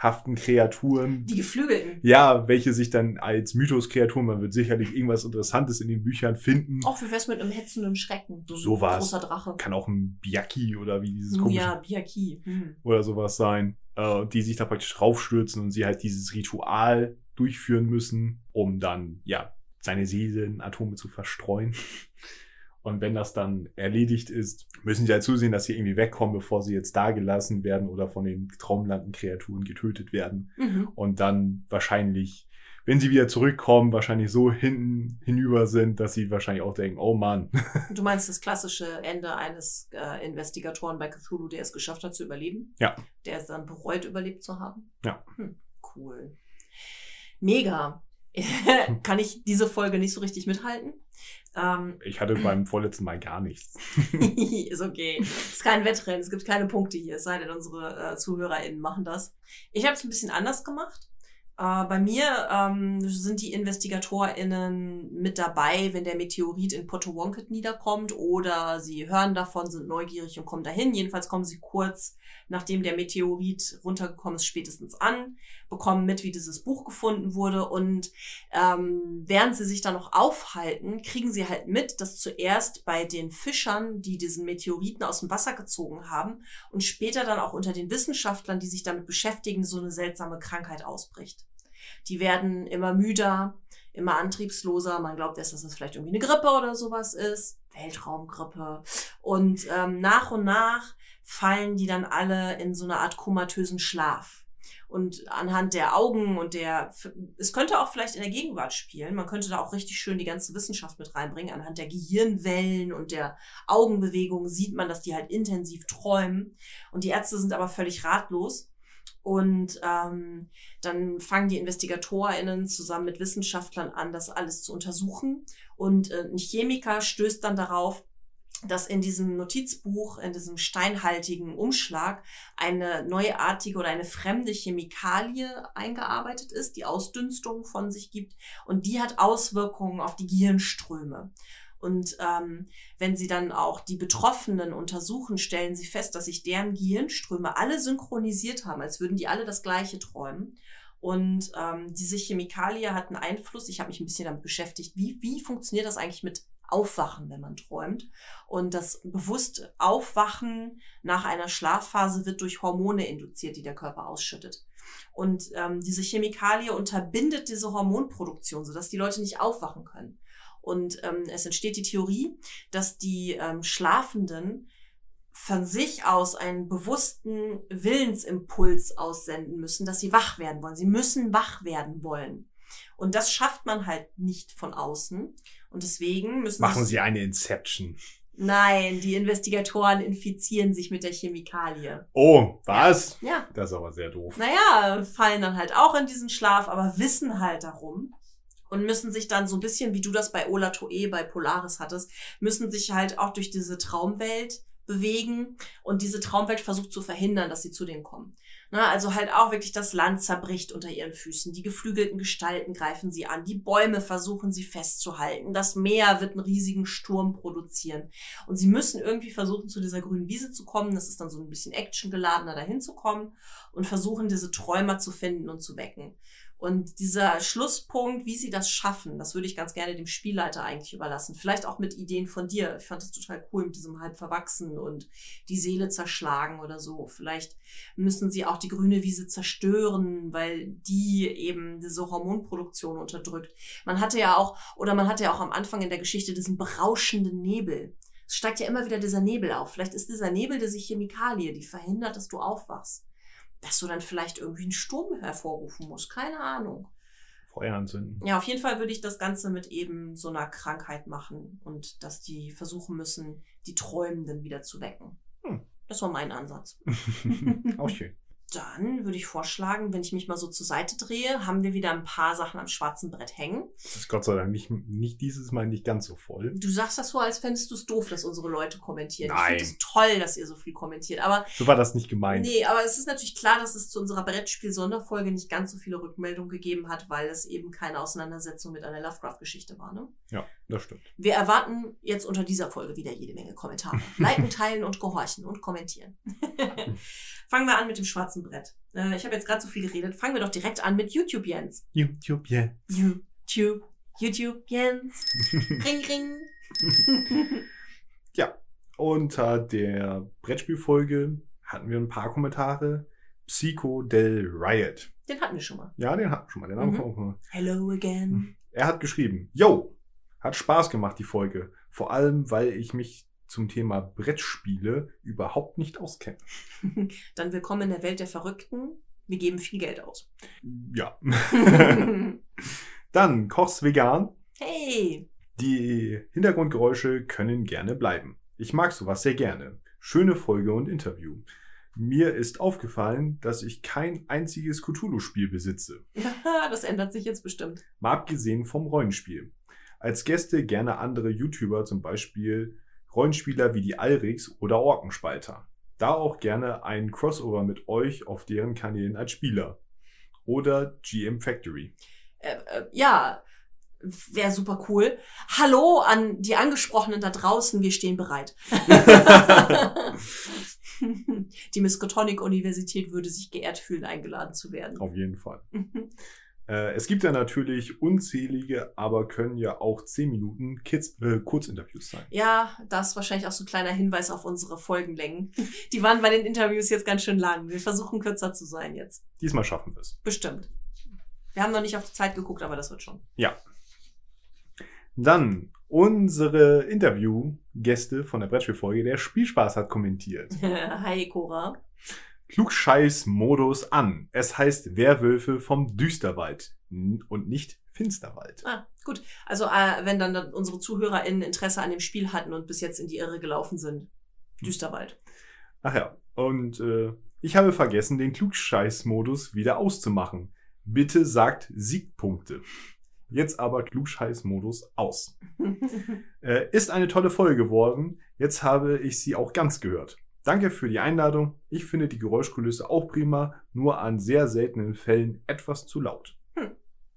schemenhaften Kreaturen, Die Geflügelten. ja, welche sich dann als Mythos-Kreaturen, man wird sicherlich irgendwas Interessantes in den Büchern finden. Auch wie wär's mit einem hetzenden Schrecken? So ein Sowas. großer Drache. Kann auch ein Biaki oder wie dieses komische ja, Biaki. Hm. oder sowas sein, äh, die sich da praktisch raufstürzen und sie halt dieses Ritual durchführen müssen, um dann, ja, seine Seelenatome zu verstreuen. Und wenn das dann erledigt ist, müssen sie halt zusehen, dass sie irgendwie wegkommen, bevor sie jetzt da gelassen werden oder von den Traumlanden-Kreaturen getötet werden. Mhm. Und dann wahrscheinlich, wenn sie wieder zurückkommen, wahrscheinlich so hinten hinüber sind, dass sie wahrscheinlich auch denken, oh Mann, Du meinst das klassische Ende eines äh, Investigatoren bei Cthulhu, der es geschafft hat zu überleben? Ja. Der es dann bereut, überlebt zu haben? Ja. Hm, cool. Mega. Kann ich diese Folge nicht so richtig mithalten? Ähm, ich hatte beim vorletzten Mal gar nichts. ist okay. Ist kein Wettrennen, es gibt keine Punkte hier, es sei denn, unsere äh, ZuhörerInnen machen das. Ich habe es ein bisschen anders gemacht. Äh, bei mir ähm, sind die InvestigatorInnen mit dabei, wenn der Meteorit in Potawatomi niederkommt oder sie hören davon, sind neugierig und kommen dahin. Jedenfalls kommen sie kurz, nachdem der Meteorit runtergekommen ist, spätestens an, bekommen mit, wie dieses Buch gefunden wurde und ähm, während sie sich da noch aufhalten, kriegen sie halt mit, dass zuerst bei den Fischern, die diesen Meteoriten aus dem Wasser gezogen haben und später dann auch unter den Wissenschaftlern, die sich damit beschäftigen, so eine seltsame Krankheit ausbricht. Die werden immer müder, immer antriebsloser. Man glaubt erst, dass es vielleicht irgendwie eine Grippe oder sowas ist. Weltraumgrippe. Und ähm, nach und nach fallen die dann alle in so eine Art komatösen Schlaf. Und anhand der Augen und der, es könnte auch vielleicht in der Gegenwart spielen. Man könnte da auch richtig schön die ganze Wissenschaft mit reinbringen. Anhand der Gehirnwellen und der Augenbewegungen sieht man, dass die halt intensiv träumen. Und die Ärzte sind aber völlig ratlos. Und ähm, dann fangen die InvestigatorInnen zusammen mit Wissenschaftlern an, das alles zu untersuchen. Und äh, ein Chemiker stößt dann darauf, dass in diesem Notizbuch, in diesem steinhaltigen Umschlag eine neuartige oder eine fremde Chemikalie eingearbeitet ist, die Ausdünstung von sich gibt und die hat Auswirkungen auf die Gehirnströme. Und ähm, wenn sie dann auch die Betroffenen untersuchen, stellen sie fest, dass sich deren Gehirnströme alle synchronisiert haben, als würden die alle das gleiche träumen. Und ähm, diese Chemikalie hat einen Einfluss. Ich habe mich ein bisschen damit beschäftigt, wie, wie funktioniert das eigentlich mit Aufwachen, wenn man träumt. Und das bewusst Aufwachen nach einer Schlafphase wird durch Hormone induziert, die der Körper ausschüttet. Und ähm, diese Chemikalie unterbindet diese Hormonproduktion, sodass die Leute nicht aufwachen können. Und ähm, es entsteht die Theorie, dass die ähm, Schlafenden von sich aus einen bewussten Willensimpuls aussenden müssen, dass sie wach werden wollen. Sie müssen wach werden wollen. Und das schafft man halt nicht von außen. Und deswegen müssen Machen Sie eine Inception. Nein, die Investigatoren infizieren sich mit der Chemikalie. Oh, was? Ja. Das ist aber sehr doof. Naja, fallen dann halt auch in diesen Schlaf, aber wissen halt darum und müssen sich dann so ein bisschen, wie du das bei Ola Toe bei Polaris hattest, müssen sich halt auch durch diese Traumwelt bewegen und diese Traumwelt versucht zu verhindern, dass sie zu denen kommen. Na, also halt auch wirklich das Land zerbricht unter ihren Füßen. Die geflügelten Gestalten greifen sie an. Die Bäume versuchen sie festzuhalten. Das Meer wird einen riesigen Sturm produzieren. Und sie müssen irgendwie versuchen, zu dieser grünen Wiese zu kommen. Das ist dann so ein bisschen actiongeladener, dahin zu kommen und versuchen, diese Träumer zu finden und zu wecken. Und dieser Schlusspunkt, wie sie das schaffen, das würde ich ganz gerne dem Spielleiter eigentlich überlassen. Vielleicht auch mit Ideen von dir. Ich fand das total cool mit diesem halb verwachsen und die Seele zerschlagen oder so. Vielleicht müssen sie auch die grüne Wiese zerstören, weil die eben diese Hormonproduktion unterdrückt. Man hatte ja auch, oder man hatte ja auch am Anfang in der Geschichte diesen berauschenden Nebel. Es steigt ja immer wieder dieser Nebel auf. Vielleicht ist dieser Nebel diese Chemikalie, die verhindert, dass du aufwachst dass du dann vielleicht irgendwie einen Sturm hervorrufen musst. Keine Ahnung. Feuer anzünden. Ja, auf jeden Fall würde ich das Ganze mit eben so einer Krankheit machen und dass die versuchen müssen, die Träumenden wieder zu wecken. Hm. Das war mein Ansatz. Auch schön. Dann würde ich vorschlagen, wenn ich mich mal so zur Seite drehe, haben wir wieder ein paar Sachen am schwarzen Brett hängen. Das ist Gott sei Dank nicht, nicht dieses Mal nicht ganz so voll. Du sagst das so, als fändest du es doof, dass unsere Leute kommentieren. Nein. Ich finde es toll, dass ihr so viel kommentiert. Aber So war das nicht gemeint. Nee, aber es ist natürlich klar, dass es zu unserer Brettspiel-Sonderfolge nicht ganz so viele Rückmeldungen gegeben hat, weil es eben keine Auseinandersetzung mit einer Lovecraft-Geschichte war. Ne? Ja, das stimmt. Wir erwarten jetzt unter dieser Folge wieder jede Menge Kommentare. Liken, teilen und gehorchen und kommentieren. Fangen wir an mit dem schwarzen Brett. Äh, ich habe jetzt gerade so viel geredet. Fangen wir doch direkt an mit YouTube Jens. YouTube, yeah. YouTube, YouTube Jens. Ring, ring. Ja, unter der Brettspielfolge hatten wir ein paar Kommentare. Psycho del Riot. Den hatten wir schon mal. Ja, den hatten wir schon mal. Den haben wir Mhm. auch mal. Hello again. Er hat geschrieben, yo, hat Spaß gemacht, die Folge. Vor allem, weil ich mich zum Thema Brettspiele überhaupt nicht auskenne. Dann willkommen in der Welt der Verrückten. Wir geben viel Geld aus. Ja. Dann Kochs Vegan. hey, Die Hintergrundgeräusche können gerne bleiben. Ich mag sowas sehr gerne. Schöne Folge und Interview. Mir ist aufgefallen, dass ich kein einziges Cthulhu-Spiel besitze. das ändert sich jetzt bestimmt. Mal abgesehen vom Rollenspiel. Als Gäste gerne andere YouTuber, zum Beispiel Rollenspieler wie die Alrix oder Orkenspalter. Da auch gerne ein Crossover mit euch auf deren Kanälen als Spieler. Oder GM Factory. Äh, äh, ja, wäre super cool. Hallo an die Angesprochenen da draußen, wir stehen bereit. die Miskatonic Universität würde sich geehrt fühlen, eingeladen zu werden. Auf jeden Fall. Äh, es gibt ja natürlich unzählige, aber können ja auch 10 Minuten Kids, äh, Kurzinterviews sein. Ja, das ist wahrscheinlich auch so ein kleiner Hinweis auf unsere Folgenlängen. Die waren bei den Interviews jetzt ganz schön lang. Wir versuchen kürzer zu sein jetzt. Diesmal schaffen wir es. Bestimmt. Wir haben noch nicht auf die Zeit geguckt, aber das wird schon. Ja. Dann unsere Interviewgäste von der Brettspielfolge, der Spielspaß hat kommentiert. Hi, Cora. Klugscheiß-Modus an. Es heißt Werwölfe vom Düsterwald und nicht Finsterwald. Ah, gut. Also, äh, wenn dann, dann unsere ZuhörerInnen Interesse an dem Spiel hatten und bis jetzt in die Irre gelaufen sind. Düsterwald. Ach ja, und äh, ich habe vergessen, den Klugscheiß-Modus wieder auszumachen. Bitte sagt Siegpunkte. Jetzt aber Klugscheiß-Modus aus. Äh, ist eine tolle Folge geworden. Jetzt habe ich sie auch ganz gehört. Danke für die Einladung. Ich finde die Geräuschkulisse auch prima, nur an sehr seltenen Fällen etwas zu laut.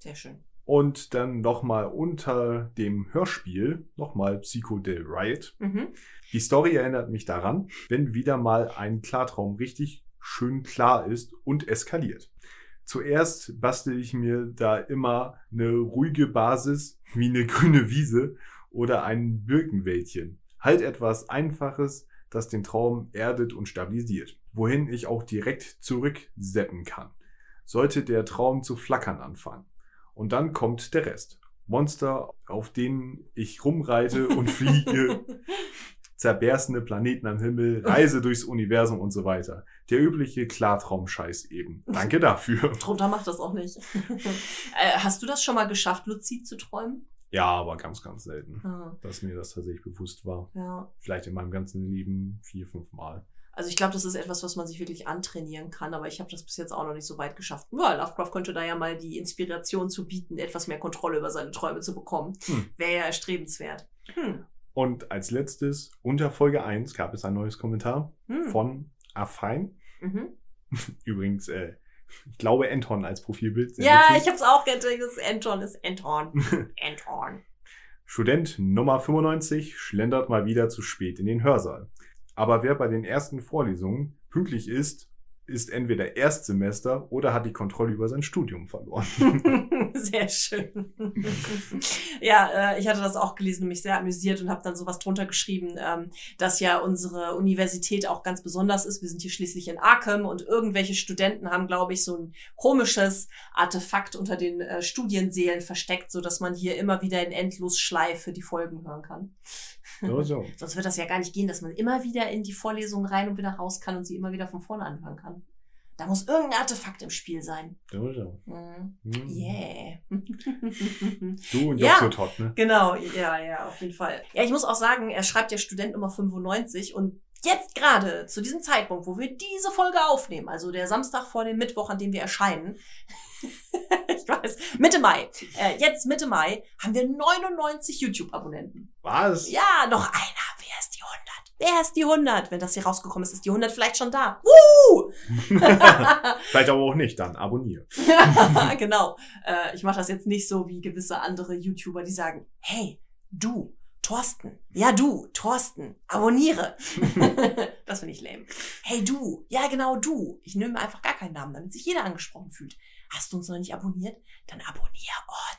Sehr schön. Und dann nochmal unter dem Hörspiel nochmal Psycho Del Riot. Mhm. Die Story erinnert mich daran, wenn wieder mal ein Klartraum richtig schön klar ist und eskaliert. Zuerst bastel ich mir da immer eine ruhige Basis wie eine grüne Wiese oder ein Birkenwäldchen. Halt etwas Einfaches, das den Traum erdet und stabilisiert, wohin ich auch direkt zurückseppen kann. Sollte der Traum zu flackern anfangen. Und dann kommt der Rest. Monster, auf denen ich rumreite und fliege, zerberstende Planeten am Himmel, Reise durchs Universum und so weiter. Der übliche Klartraumscheiß eben. Danke dafür. Drunter macht das auch nicht. äh, hast du das schon mal geschafft, luzid zu träumen? Ja, aber ganz, ganz selten, Ah, dass mir das tatsächlich bewusst war. ja. Vielleicht in meinem ganzen Leben vier, fünf Mal. Also ich glaube, das ist etwas, was man sich wirklich antrainieren kann, aber ich habe das bis jetzt auch noch nicht so weit geschafft. Ja, Lovecraft könnte da ja mal die Inspiration zu bieten, etwas mehr Kontrolle über seine Träume zu bekommen. Hm. Wäre ja erstrebenswert. Hm. Und als letztes, unter Folge 1 gab es ein neues Kommentar Hm. von Afein. Mhm. Übrigens, äh, ich glaube Anton als Profilbild. Sehr Ja, witzig. ich habe es auch gedacht. Das ist Anton, ist Anton. Anton. Student Nummer 95 schlendert mal wieder zu spät in den Hörsaal. Aber wer bei den ersten Vorlesungen pünktlich ist, ist entweder Erstsemester oder hat die Kontrolle über sein Studium verloren. sehr schön. ja, äh, ich hatte das auch gelesen und mich sehr amüsiert und habe dann sowas drunter geschrieben, ähm, dass ja unsere Universität auch ganz besonders ist. Wir sind hier schließlich in Arkham und irgendwelche Studenten haben, glaube ich, so ein komisches Artefakt unter den äh, Studiensälen versteckt, so dass man hier immer wieder in Endlosschleife die Folgen hören kann. So, so. Sonst wird das ja gar nicht gehen, dass man immer wieder in die Vorlesung rein und wieder raus kann und sie immer wieder von vorne anhören kann. Da muss irgendein Artefakt im Spiel sein. so, so. Mhm. Hm. Yeah. Du und Ja. Joxo Todd, ne? genau, ja, ja, auf jeden Fall. Ja, ich muss auch sagen, er schreibt ja Student Nummer 95 und jetzt gerade zu diesem Zeitpunkt, wo wir diese Folge aufnehmen, also der Samstag vor dem Mittwoch, an dem wir erscheinen, ich weiß, Mitte Mai, äh, jetzt Mitte Mai, haben wir 99 YouTube-Abonnenten. Was? Ja, noch einer. Wer ist die 100? Wer ist die 100? Wenn das hier rausgekommen ist, ist die 100 vielleicht schon da. Woo! Vielleicht aber auch nicht, dann abonniere. genau. Äh, ich mache das jetzt nicht so wie gewisse andere YouTuber, die sagen, hey, du, Thorsten. Ja, du, Thorsten, abonniere. das finde ich lame. Hey, du. Ja, genau, du. Ich nehme einfach gar keinen Namen, damit sich jeder angesprochen fühlt. Hast du uns noch nicht abonniert? Dann abonnier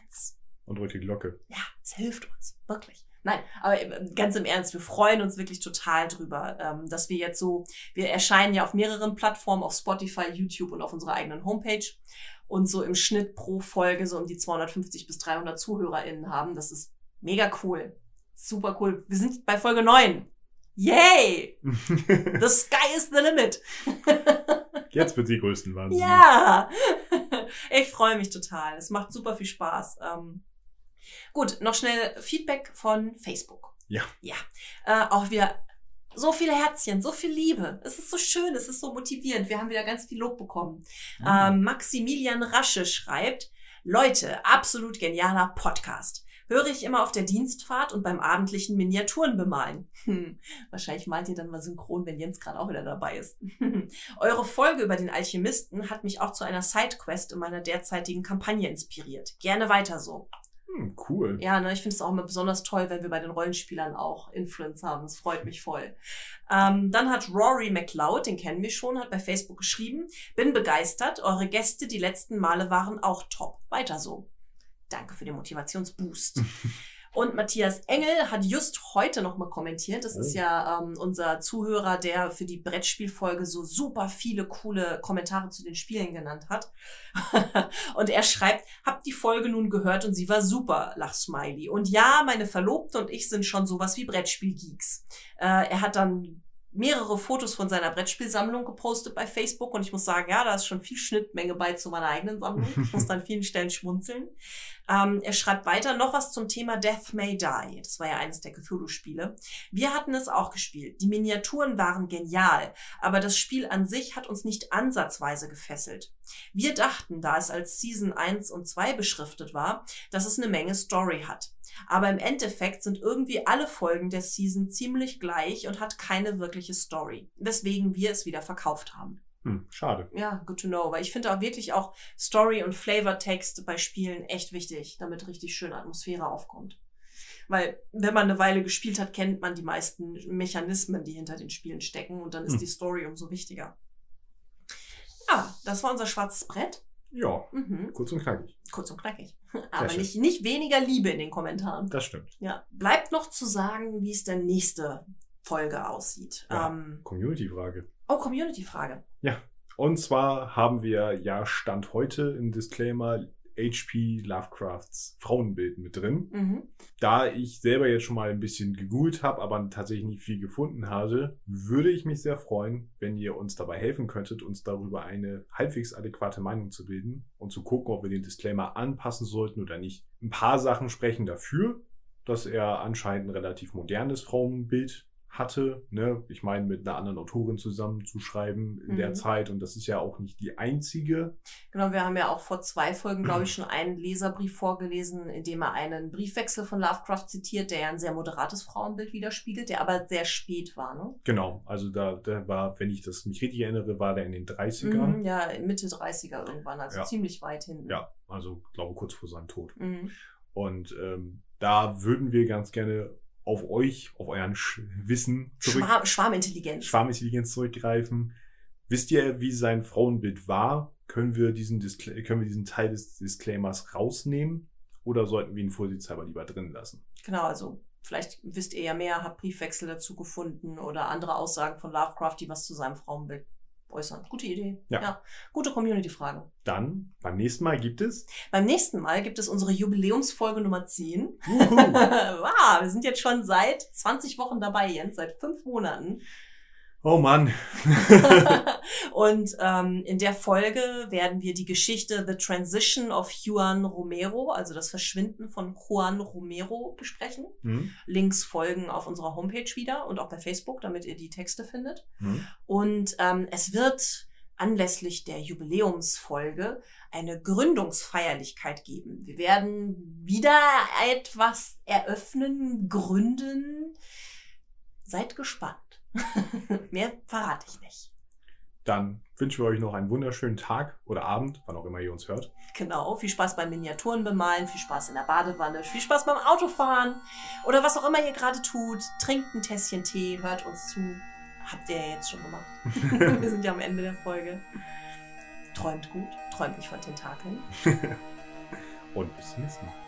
uns. Und drück die Glocke. Ja, es hilft uns, wirklich. Nein, aber äh, ganz im Ernst, wir freuen uns wirklich total drüber, ähm, dass wir jetzt so, wir erscheinen ja auf mehreren Plattformen, auf Spotify, YouTube und auf unserer eigenen Homepage und so im Schnitt pro Folge so um die 250 bis 300 ZuhörerInnen haben. Das ist mega cool. Super cool. Wir sind bei Folge 9. Yay! The sky is the limit. Jetzt wird sie größten Wahnsinn. Ja, ich freue mich total. Es macht super viel Spaß. Ähm, gut, noch schnell Feedback von Facebook. Ja. Ja, äh, auch wir so viele Herzchen, so viel Liebe. Es ist so schön, es ist so motivierend. Wir haben wieder ganz viel Lob bekommen. Mhm. Ähm, Maximilian Rasche schreibt, Leute, absolut genialer Podcast. Höre ich immer auf der Dienstfahrt und beim abendlichen Miniaturen bemalen. Hm, wahrscheinlich malt ihr dann mal synchron, wenn Jens gerade auch wieder dabei ist. Eure Folge über den Alchemisten hat mich auch zu einer Sidequest in meiner derzeitigen Kampagne inspiriert. Gerne weiter so. Hm, cool. Ja, ne, ich finde es auch immer besonders toll, wenn wir bei den Rollenspielern auch Influence haben. Das freut mich voll. Ähm, dann hat Rory McLeod, den kennen wir schon, hat bei Facebook geschrieben, bin begeistert, eure Gäste die letzten Male waren auch top. Weiter so. Danke für den Motivationsboost. Und Matthias Engel hat just heute nochmal kommentiert. Das Oh. ist ja ähm, unser Zuhörer, der für die Brettspielfolge so super viele coole Kommentare zu den Spielen genannt hat. und er schreibt, habt die Folge nun gehört und sie war super, Lachsmiley. Und ja, meine Verlobte und ich sind schon sowas wie Brettspielgeeks. Äh, er hat dann mehrere Fotos von seiner Brettspielsammlung gepostet bei Facebook und ich muss sagen, ja, da ist schon viel Schnittmenge bei zu meiner eigenen Sammlung. Ich muss an vielen Stellen schmunzeln. Ähm, er schreibt weiter noch was zum Thema Death May Die. Das war ja eines der Cthulhu-Spiele. Wir hatten es auch gespielt. Die Miniaturen waren genial, aber das Spiel an sich hat uns nicht ansatzweise gefesselt. Wir dachten, da es als Season 1 und 2 beschriftet war, dass es eine Menge Story hat. Aber im Endeffekt sind irgendwie alle Folgen der Season ziemlich gleich und hat keine wirkliche Story. Weswegen wir es wieder verkauft haben. Hm, schade. Ja, good to know. Weil ich finde auch wirklich auch Story und Flavortext bei Spielen echt wichtig, damit richtig schöne Atmosphäre aufkommt. Weil, wenn man eine Weile gespielt hat, kennt man die meisten Mechanismen, die hinter den Spielen stecken und dann ist Hm. die Story umso wichtiger. Ja, das war unser schwarzes Brett. Ja, Mhm. kurz und knackig. Kurz und knackig. Aber nicht, nicht weniger Liebe in den Kommentaren. Das stimmt. Ja. Bleibt noch zu sagen, wie es der nächste Folge aussieht. Ja. Ähm, Community-Frage. oh, Community-Frage. Und zwar haben wir ja Stand heute im Disclaimer H.P. Lovecrafts Frauenbild mit drin. Mhm. Da ich selber jetzt schon mal ein bisschen gegoogelt habe, aber tatsächlich nicht viel gefunden habe, würde ich mich sehr freuen, wenn ihr uns dabei helfen könntet, uns darüber eine halbwegs adäquate Meinung zu bilden und zu gucken, ob wir den Disclaimer anpassen sollten oder nicht. Ein paar Sachen sprechen dafür, dass er anscheinend ein relativ modernes Frauenbild hatte. Ne? Ich meine, mit einer anderen Autorin zusammenzuschreiben in der Mhm. Zeit und das ist ja auch nicht die einzige. Genau, wir haben ja auch vor zwei Folgen, glaube ich, schon einen Leserbrief vorgelesen, in dem er einen Briefwechsel von Lovecraft zitiert, der ja ein sehr moderates Frauenbild widerspiegelt, der aber sehr spät war, ne? Genau, also da, da war, wenn ich das mich richtig erinnere, war der in den 30ern. Mhm, ja, Mitte 30er irgendwann, also Ja. ziemlich weit hinten. Ja, also glaube kurz vor seinem Tod. Mhm. Und ähm, da würden wir ganz gerne auf euch, auf euren Sch Wissen zurück, Schwarm, Schwarmintelligenz. Schwarmintelligenz zurückgreifen. Wisst ihr, wie sein Frauenbild war? Können wir diesen, Diskla können wir diesen Teil des Disclaimers rausnehmen? Oder sollten wir ihn vorsichtshalber lieber drin lassen? Genau, also vielleicht wisst ihr ja mehr, habt Briefwechsel dazu gefunden oder andere Aussagen von Lovecraft, die was zu seinem Frauenbild äußern. Gute Idee. Ja. Gute Community-Frage. Dann, beim nächsten Mal gibt es. Beim nächsten Mal gibt es unsere Jubiläumsfolge Nummer 10. Juhu, wow, wir sind jetzt schon seit 20 Wochen dabei, Jens, seit fünf Monaten. Oh Mann. Und ähm, in der Folge werden wir die Geschichte The Transition of Juan Romero, also das Verschwinden von Juan Romero, besprechen. Hm? Links folgen auf unserer Homepage wieder und auch bei Facebook, damit ihr die Texte findet. Hm? Und ähm, es wird anlässlich der Jubiläumsfolge eine Gründungsfeierlichkeit geben. Wir werden wieder etwas eröffnen, gründen. Seid gespannt. Mehr verrate ich nicht. Dann wünschen wir euch noch einen wunderschönen Tag oder Abend, wann auch immer ihr uns hört. Genau, viel Spaß beim Miniaturen bemalen, viel Spaß in der Badewanne, viel Spaß beim Autofahren oder was auch immer ihr gerade tut. Trinkt ein Tässchen Tee, hört uns zu. Habt ihr ja jetzt schon gemacht. Wir sind ja am Ende der Folge. Träumt gut, träumt nicht von Tentakeln. Und bis zum nächsten Mal.